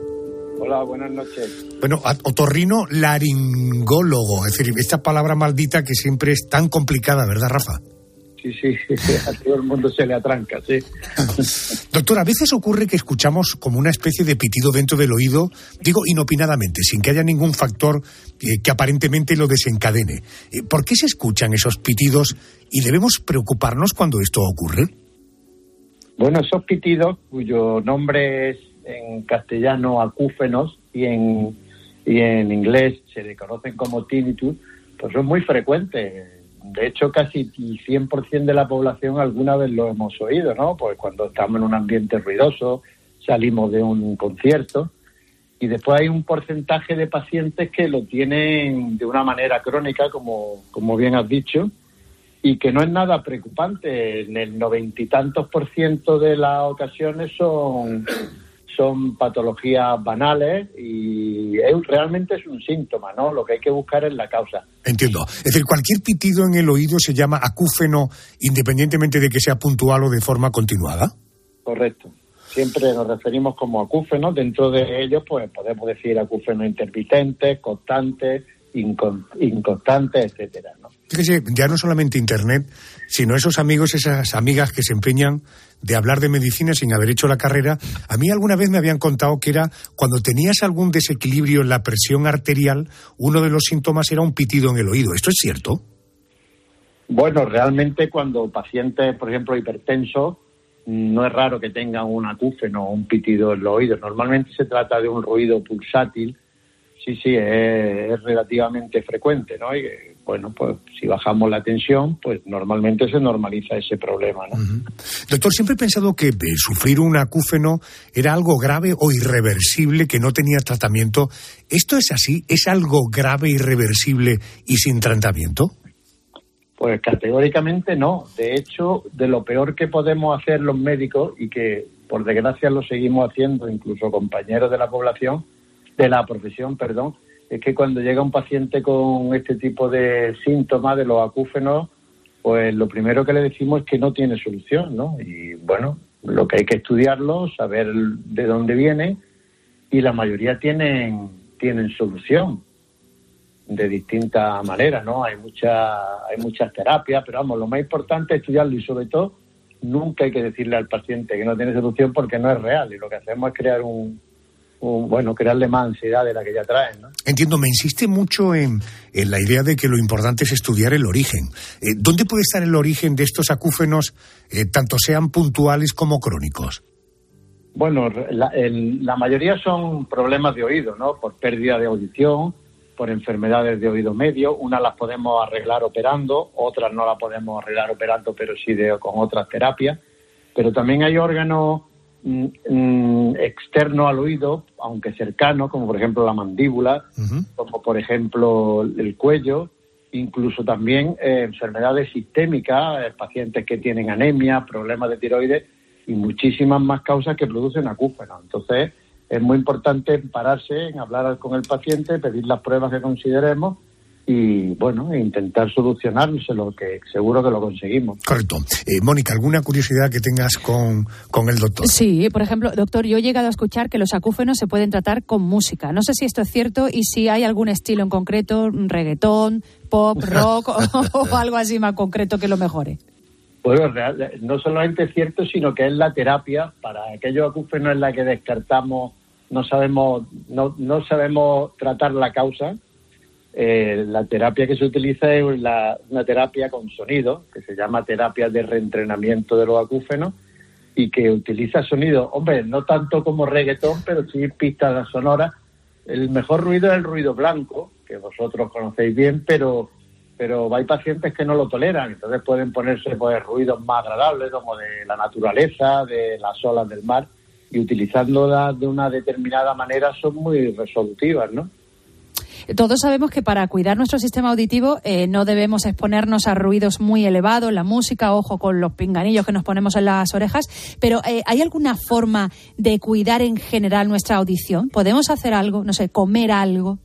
Hola, buenas noches. Bueno, otorrino laringólogo, es decir, esta palabra maldita que siempre es tan complicada, ¿verdad, Rafa? Sí, sí, a todo el mundo se le atranca, sí. (laughs) Doctor, a veces ocurre que escuchamos como una especie de pitido dentro del oído, digo inopinadamente, sin que haya ningún factor eh, que aparentemente lo desencadene. Eh, ¿Por qué se escuchan esos pitidos y debemos preocuparnos cuando esto ocurre? Bueno, esos pitidos, cuyo nombre es en castellano acúfenos y en, y en inglés se le conocen como tinnitus, pues son muy frecuentes. De hecho, casi 100% de la población alguna vez lo hemos oído, ¿no? Pues cuando estamos en un ambiente ruidoso, salimos de un concierto, y después hay un porcentaje de pacientes que lo tienen de una manera crónica, como, como bien has dicho, y que no es nada preocupante. En el noventa y tantos por ciento de las ocasiones son, son patologías banales y es- realmente es un síntoma, ¿no? Lo que hay que buscar es la causa. Entiendo. Es decir, cualquier pitido en el oído se llama acúfeno independientemente de que sea puntual o de forma continuada. Correcto. Siempre nos referimos como acúfenos. Dentro de ellos, pues podemos decir acúfenos intermitentes, constantes, incon- inconstantes, etcétera, ¿no? Fíjese, ya no solamente Internet, sino esos amigos, esas amigas que se empeñan de hablar de medicina sin haber hecho la carrera. A mí alguna vez me habían contado que era cuando tenías algún desequilibrio en la presión arterial, uno de los síntomas era un pitido en el oído. ¿Esto es cierto? Bueno, realmente cuando pacientes, por ejemplo, hipertensos, no es raro que tengan un acúfeno o un pitido en los oídos. Normalmente se trata de un ruido pulsátil. Sí, sí, es, es relativamente frecuente, ¿no? Y, bueno, pues si bajamos la tensión, pues normalmente se normaliza ese problema, ¿no? Doctor, siempre he pensado que eh, sufrir un acúfeno era algo grave o irreversible que no tenía tratamiento. ¿Esto es así? ¿Es algo grave, irreversible y sin tratamiento? Pues categóricamente no. De hecho, de lo peor que podemos hacer los médicos y que por desgracia lo seguimos haciendo incluso compañeros de la población, de la profesión, perdón, es que cuando llega un paciente con este tipo de síntomas de los acúfenos, pues lo primero que le decimos es que no tiene solución, ¿no? Y bueno, lo que hay que estudiarlo, saber de dónde viene y la mayoría tienen tienen solución de distintas maneras, ¿no? Hay mucha, hay muchas terapias, pero vamos, lo más importante es estudiarlo y sobre todo nunca hay que decirle al paciente que no tiene solución porque no es real y lo que hacemos es crear un, bueno, crearle más ansiedad de la que ya traen, ¿no? Entiendo, me insiste mucho en, en la idea de que lo importante es estudiar el origen. Eh, ¿Dónde puede estar el origen de estos acúfenos, eh, tanto sean puntuales como crónicos? Bueno, la, el- la mayoría son problemas de oído, ¿no? Por pérdida de audición, por enfermedades de oído medio. Unas las podemos arreglar operando, otras no las podemos arreglar operando, pero sí de, con otras terapias. Pero también hay órganos mm, mm, externos al oído, aunque cercanos, como por ejemplo la mandíbula, como por ejemplo el cuello, incluso también eh, enfermedades sistémicas, eh, pacientes que tienen anemia, problemas de tiroides y muchísimas más causas que producen acúfenos. Entonces, es muy importante pararse en hablar con el paciente, pedir las pruebas que consideremos y, bueno, intentar solucionárselo, que seguro que lo conseguimos. Correcto. Eh, Mónica, ¿alguna curiosidad que tengas con, con el doctor? Sí, por ejemplo, doctor, yo he llegado a escuchar que los acúfenos se pueden tratar con música. No sé si esto es cierto y si hay algún estilo en concreto, reggaetón, pop, (laughs) rock o, o algo así más concreto que lo mejore. Bueno, real- no solamente es cierto, sino que es la terapia para aquellos acúfenos en la que descartamos, no sabemos, no, no sabemos tratar la causa. Eh, la terapia que se utiliza es la- una terapia con sonido, que se llama terapia de reentrenamiento de los acúfenos, y que utiliza sonido, hombre, no tanto como reggaetón, pero sí pistas sonoras. El mejor ruido es el ruido blanco, que vosotros conocéis bien, pero pero hay pacientes que no lo toleran, entonces pueden ponerse pues ruidos más agradables como de la naturaleza, de las olas del mar y utilizándolas de una determinada manera son muy resolutivas, ¿no? Todos sabemos que para cuidar nuestro sistema auditivo eh, no debemos exponernos a ruidos muy elevados, la música, ojo con los pinganillos que nos ponemos en las orejas, pero eh, ¿hay alguna forma de cuidar en general nuestra audición? ¿Podemos hacer algo, no sé, comer algo?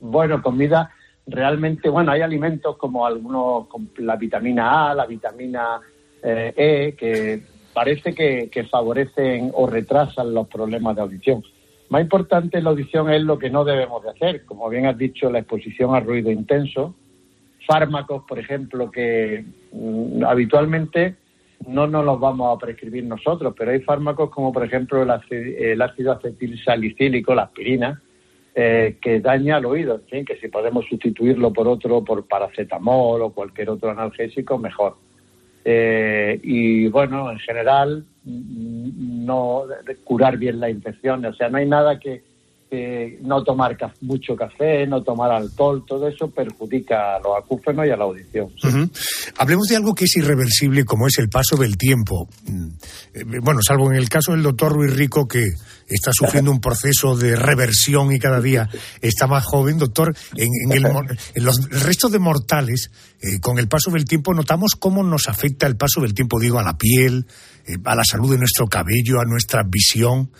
Bueno, comida realmente, bueno, hay alimentos como algunos, la vitamina A, la vitamina eh, E, que parece que, que favorecen o retrasan los problemas de audición. Más importante en la audición es lo que no debemos de hacer, como bien has dicho, la exposición a ruido intenso, fármacos, por ejemplo, que mm, habitualmente no nos los vamos a prescribir nosotros, pero hay fármacos como, por ejemplo, el, el ácido acetil salicílico, la aspirina, eh, que daña al oído, en fin, que si podemos sustituirlo por otro, por paracetamol o cualquier otro analgésico, mejor. Eh, y bueno, en general, no curar bien la infección. O sea, no hay nada que, que no tomar ca- mucho café, no tomar alcohol, todo eso perjudica a los acúfenos y a la audición. Hablemos de algo que es irreversible, como es el paso del tiempo. Mm, eh, Bueno, salvo en el caso del doctor Ruiz Rico, que está sufriendo un proceso de reversión y cada día está más joven, doctor, en, el, en los, el resto de mortales, eh, con el paso del tiempo, notamos cómo nos afecta el paso del tiempo, digo, a la piel, eh, a la salud de nuestro cabello, a nuestra visión.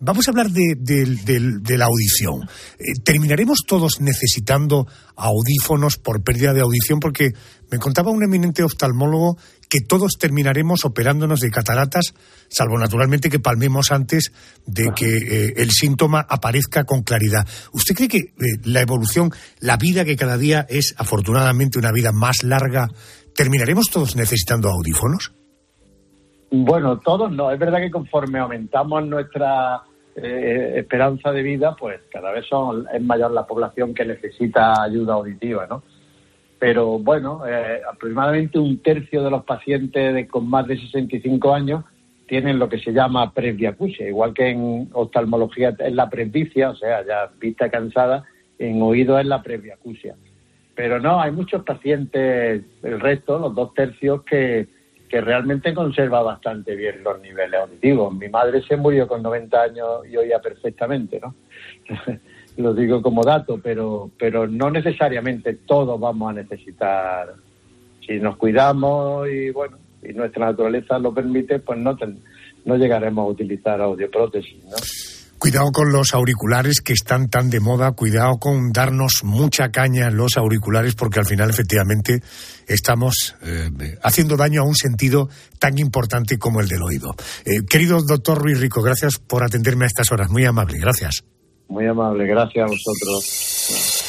Vamos a hablar de, de- de- de la audición. Eh, ¿Terminaremos todos necesitando audífonos por pérdida de audición? Porque me contaba un eminente oftalmólogo que todos terminaremos operándonos de cataratas, salvo naturalmente que palmemos antes de que eh, el síntoma aparezca con claridad. ¿Usted cree que eh, la evolución, la vida que cada día es afortunadamente una vida más larga, terminaremos todos necesitando audífonos? Bueno, todos no. Es verdad que conforme aumentamos nuestra eh, esperanza de vida, pues cada vez son, es mayor la población que necesita ayuda auditiva, ¿no? Pero bueno, eh, aproximadamente un tercio de los pacientes con más de 65 años tienen lo que se llama presbiacusia, igual que en oftalmología es la presbicia, o sea, ya vista cansada, en oído es la presbiacusia. Pero no, hay muchos pacientes, el resto, los dos tercios, que, que realmente conserva bastante bien los niveles auditivos. Mi madre se murió con 90 años y oía perfectamente, ¿no? (laughs) Lo digo como dato, pero, pero no necesariamente todos vamos a necesitar. Si nos cuidamos y bueno, y nuestra naturaleza lo permite, pues no, ten- no llegaremos a utilizar audioprótesis, ¿no? Cuidado con los auriculares que están tan de moda, cuidado con darnos mucha caña en los auriculares porque al final efectivamente estamos eh, haciendo daño a un sentido tan importante como el del oído. Eh, querido doctor Ruiz Rico, gracias por atenderme a estas horas, muy amable, gracias. Muy amable, gracias a vosotros.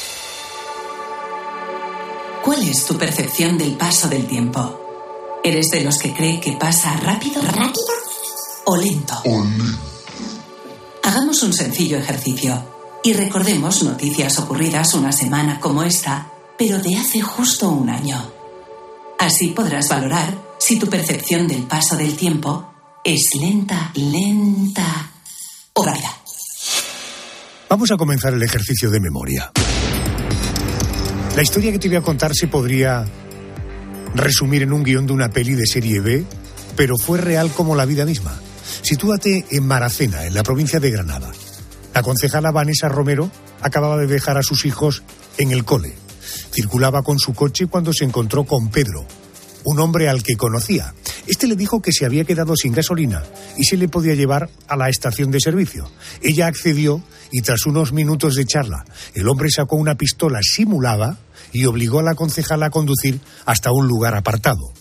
¿Cuál es tu percepción del paso del tiempo? ¿Eres de los que cree que pasa rápido, rápido o lento? Hagamos un sencillo ejercicio y recordemos noticias ocurridas una semana como esta, pero de hace justo un año. Así podrás valorar si tu percepción del paso del tiempo es lenta, lenta o rápida. Vamos a comenzar el ejercicio de memoria. La historia que te voy a contar se podría resumir en un guion de una peli de serie B, pero fue real como la vida misma. Sitúate en Maracena, en la provincia de Granada. La concejala Vanessa Romero acababa de dejar a sus hijos en el cole. Circulaba con su coche cuando se encontró con Pedro, un hombre al que conocía. Este le dijo que se había quedado sin gasolina y se le podía llevar a la estación de servicio. Ella accedió y tras unos minutos de charla, el hombre sacó una pistola simulada y obligó a la concejala a conducir hasta un lugar apartado.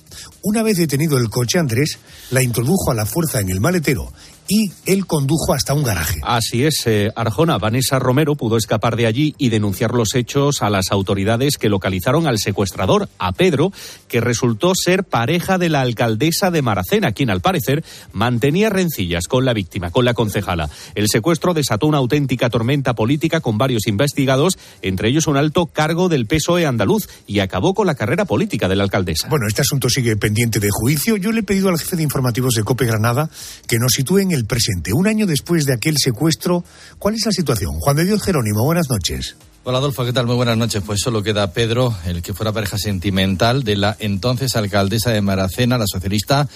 Una vez detenido el coche, Andrés la introdujo a la fuerza en el maletero y él condujo hasta un garaje. Así es, eh, Arjona. Vanessa Romero pudo escapar de allí y denunciar los hechos a las autoridades que localizaron al secuestrador, a Pedro, que resultó ser pareja de la alcaldesa de Maracena, quien al parecer mantenía rencillas con la víctima, con la concejala. El secuestro desató una auténtica tormenta política con varios investigados, entre ellos un alto cargo del PSOE andaluz, y acabó con la carrera política de la alcaldesa. Bueno, este asunto sigue pendiente de juicio. Yo le he pedido al jefe de informativos de Cope Granada que nos sitúe en el presente. Un año después de aquel secuestro, ¿cuál es la situación? Juan de Dios Jerónimo, buenas noches. Hola Adolfo, ¿qué tal? Muy buenas noches. Pues solo queda Pedro, el que fuera pareja sentimental de la entonces alcaldesa de Maracena, la socialista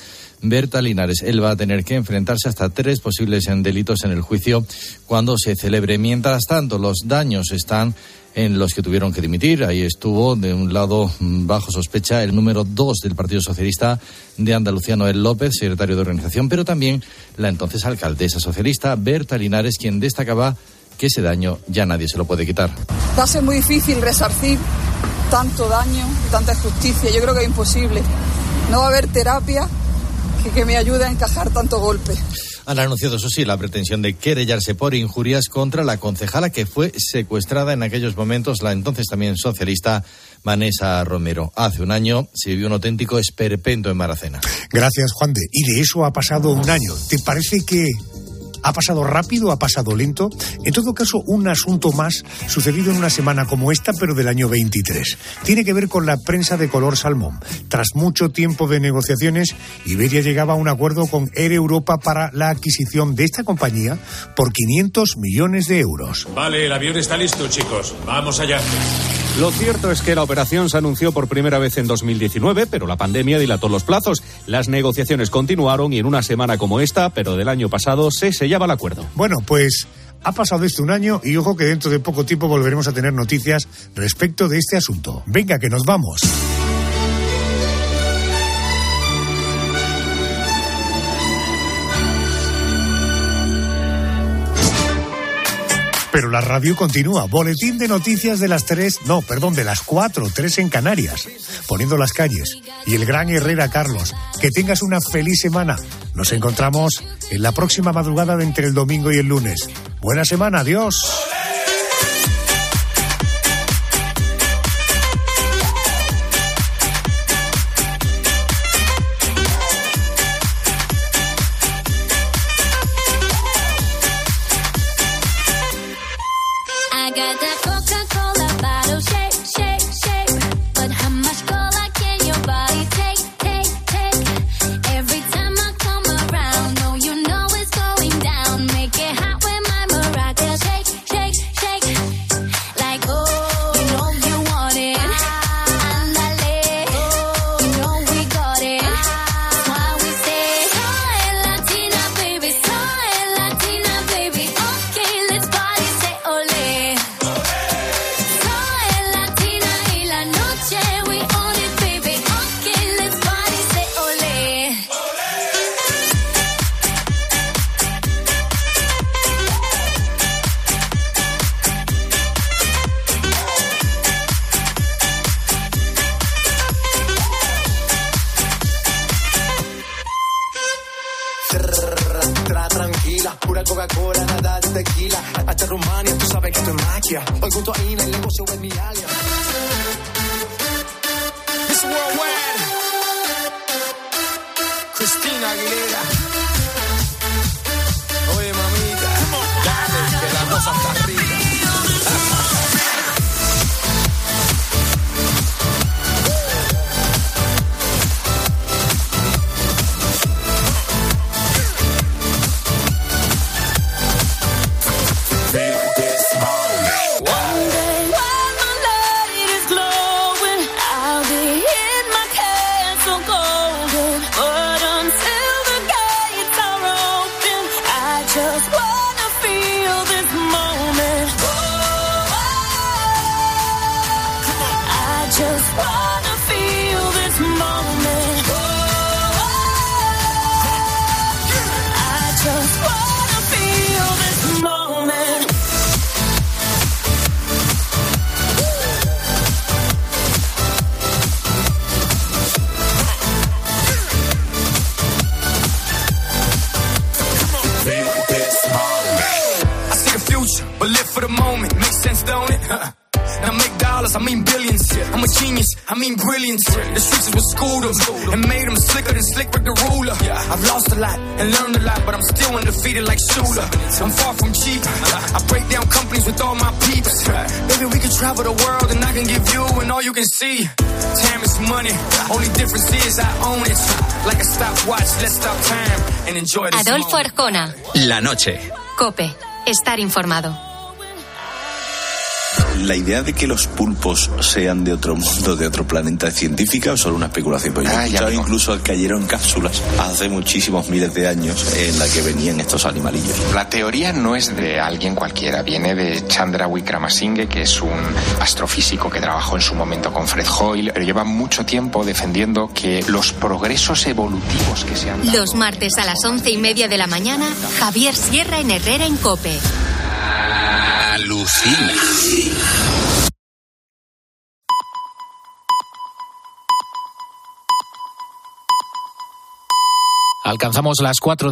Berta Linares. Él va a tener que enfrentarse hasta tres posibles delitos en el juicio cuando se celebre. Mientras tanto, los daños están en los que tuvieron que dimitir. Ahí estuvo, de un lado, mm, bajo sospecha, el número dos del Partido Socialista de Andalucía, Noel López, secretario de organización, pero también la entonces alcaldesa socialista Berta Linares, quien destacaba que ese daño ya nadie se lo puede quitar. Va a ser muy difícil resarcir tanto daño y tanta injusticia. Yo creo que es imposible. No va a haber terapia que, que me ayude a encajar tanto golpe. Han anunciado, eso sí, la pretensión de querellarse por injurias contra la concejala que fue secuestrada en aquellos momentos, la entonces también socialista Vanessa Romero. Hace un año se vivió un auténtico esperpento en Maracena. Gracias, Juan de. Y de eso ha pasado un año. ¿Te parece que ¿Ha pasado rápido? ¿Ha pasado lento? En todo caso, un asunto más sucedido en una semana como esta, pero del año 23. Tiene que ver con la prensa de color salmón. Tras mucho tiempo de negociaciones, Iberia llegaba a un acuerdo con Air Europa para la adquisición de esta compañía por 500 millones de euros. Vale, el avión está listo, chicos. Vamos allá. Lo cierto es que la operación se anunció por primera vez en 2019, pero la pandemia dilató los plazos. Las negociaciones continuaron y en una semana como esta, pero del año pasado, se sellaba el acuerdo. Bueno, pues ha pasado esto un año y ojo que dentro de poco tiempo volveremos a tener noticias respecto de este asunto. Venga, que nos vamos. Pero la radio continúa. Boletín de noticias de las tres, no, perdón, de las cuatro, tres en Canarias, poniendo las calles. Y el gran Herrera Carlos, que tengas una feliz semana. Nos encontramos en la próxima madrugada de entre el domingo y el lunes. Buena semana, adiós. Like Shula. I'm far from cheap. I break down companies with all my peeps. Baby, we can travel the world and I can give you and all you can see. Time is money, only difference is I own it. Like a stopwatch, let's stop time and enjoy this Adolfo. Arjona, La noche. Cope, estar informado. La idea de que los pulpos sean de otro mundo, de otro planeta, ¿es científica o solo una especulación? Porque yo he escuchado incluso que cayeron cápsulas hace muchísimos miles de años en la que venían estos animalillos. La teoría no es de alguien cualquiera, viene de Chandra Wickramasinghe, que es un astrofísico que trabajó en su momento con Fred Hoyle, pero lleva mucho tiempo defendiendo que los progresos evolutivos que se han dado Los martes a las once y media de la mañana, Javier Sierra en Herrera en Cope. Alcanzamos las 4 de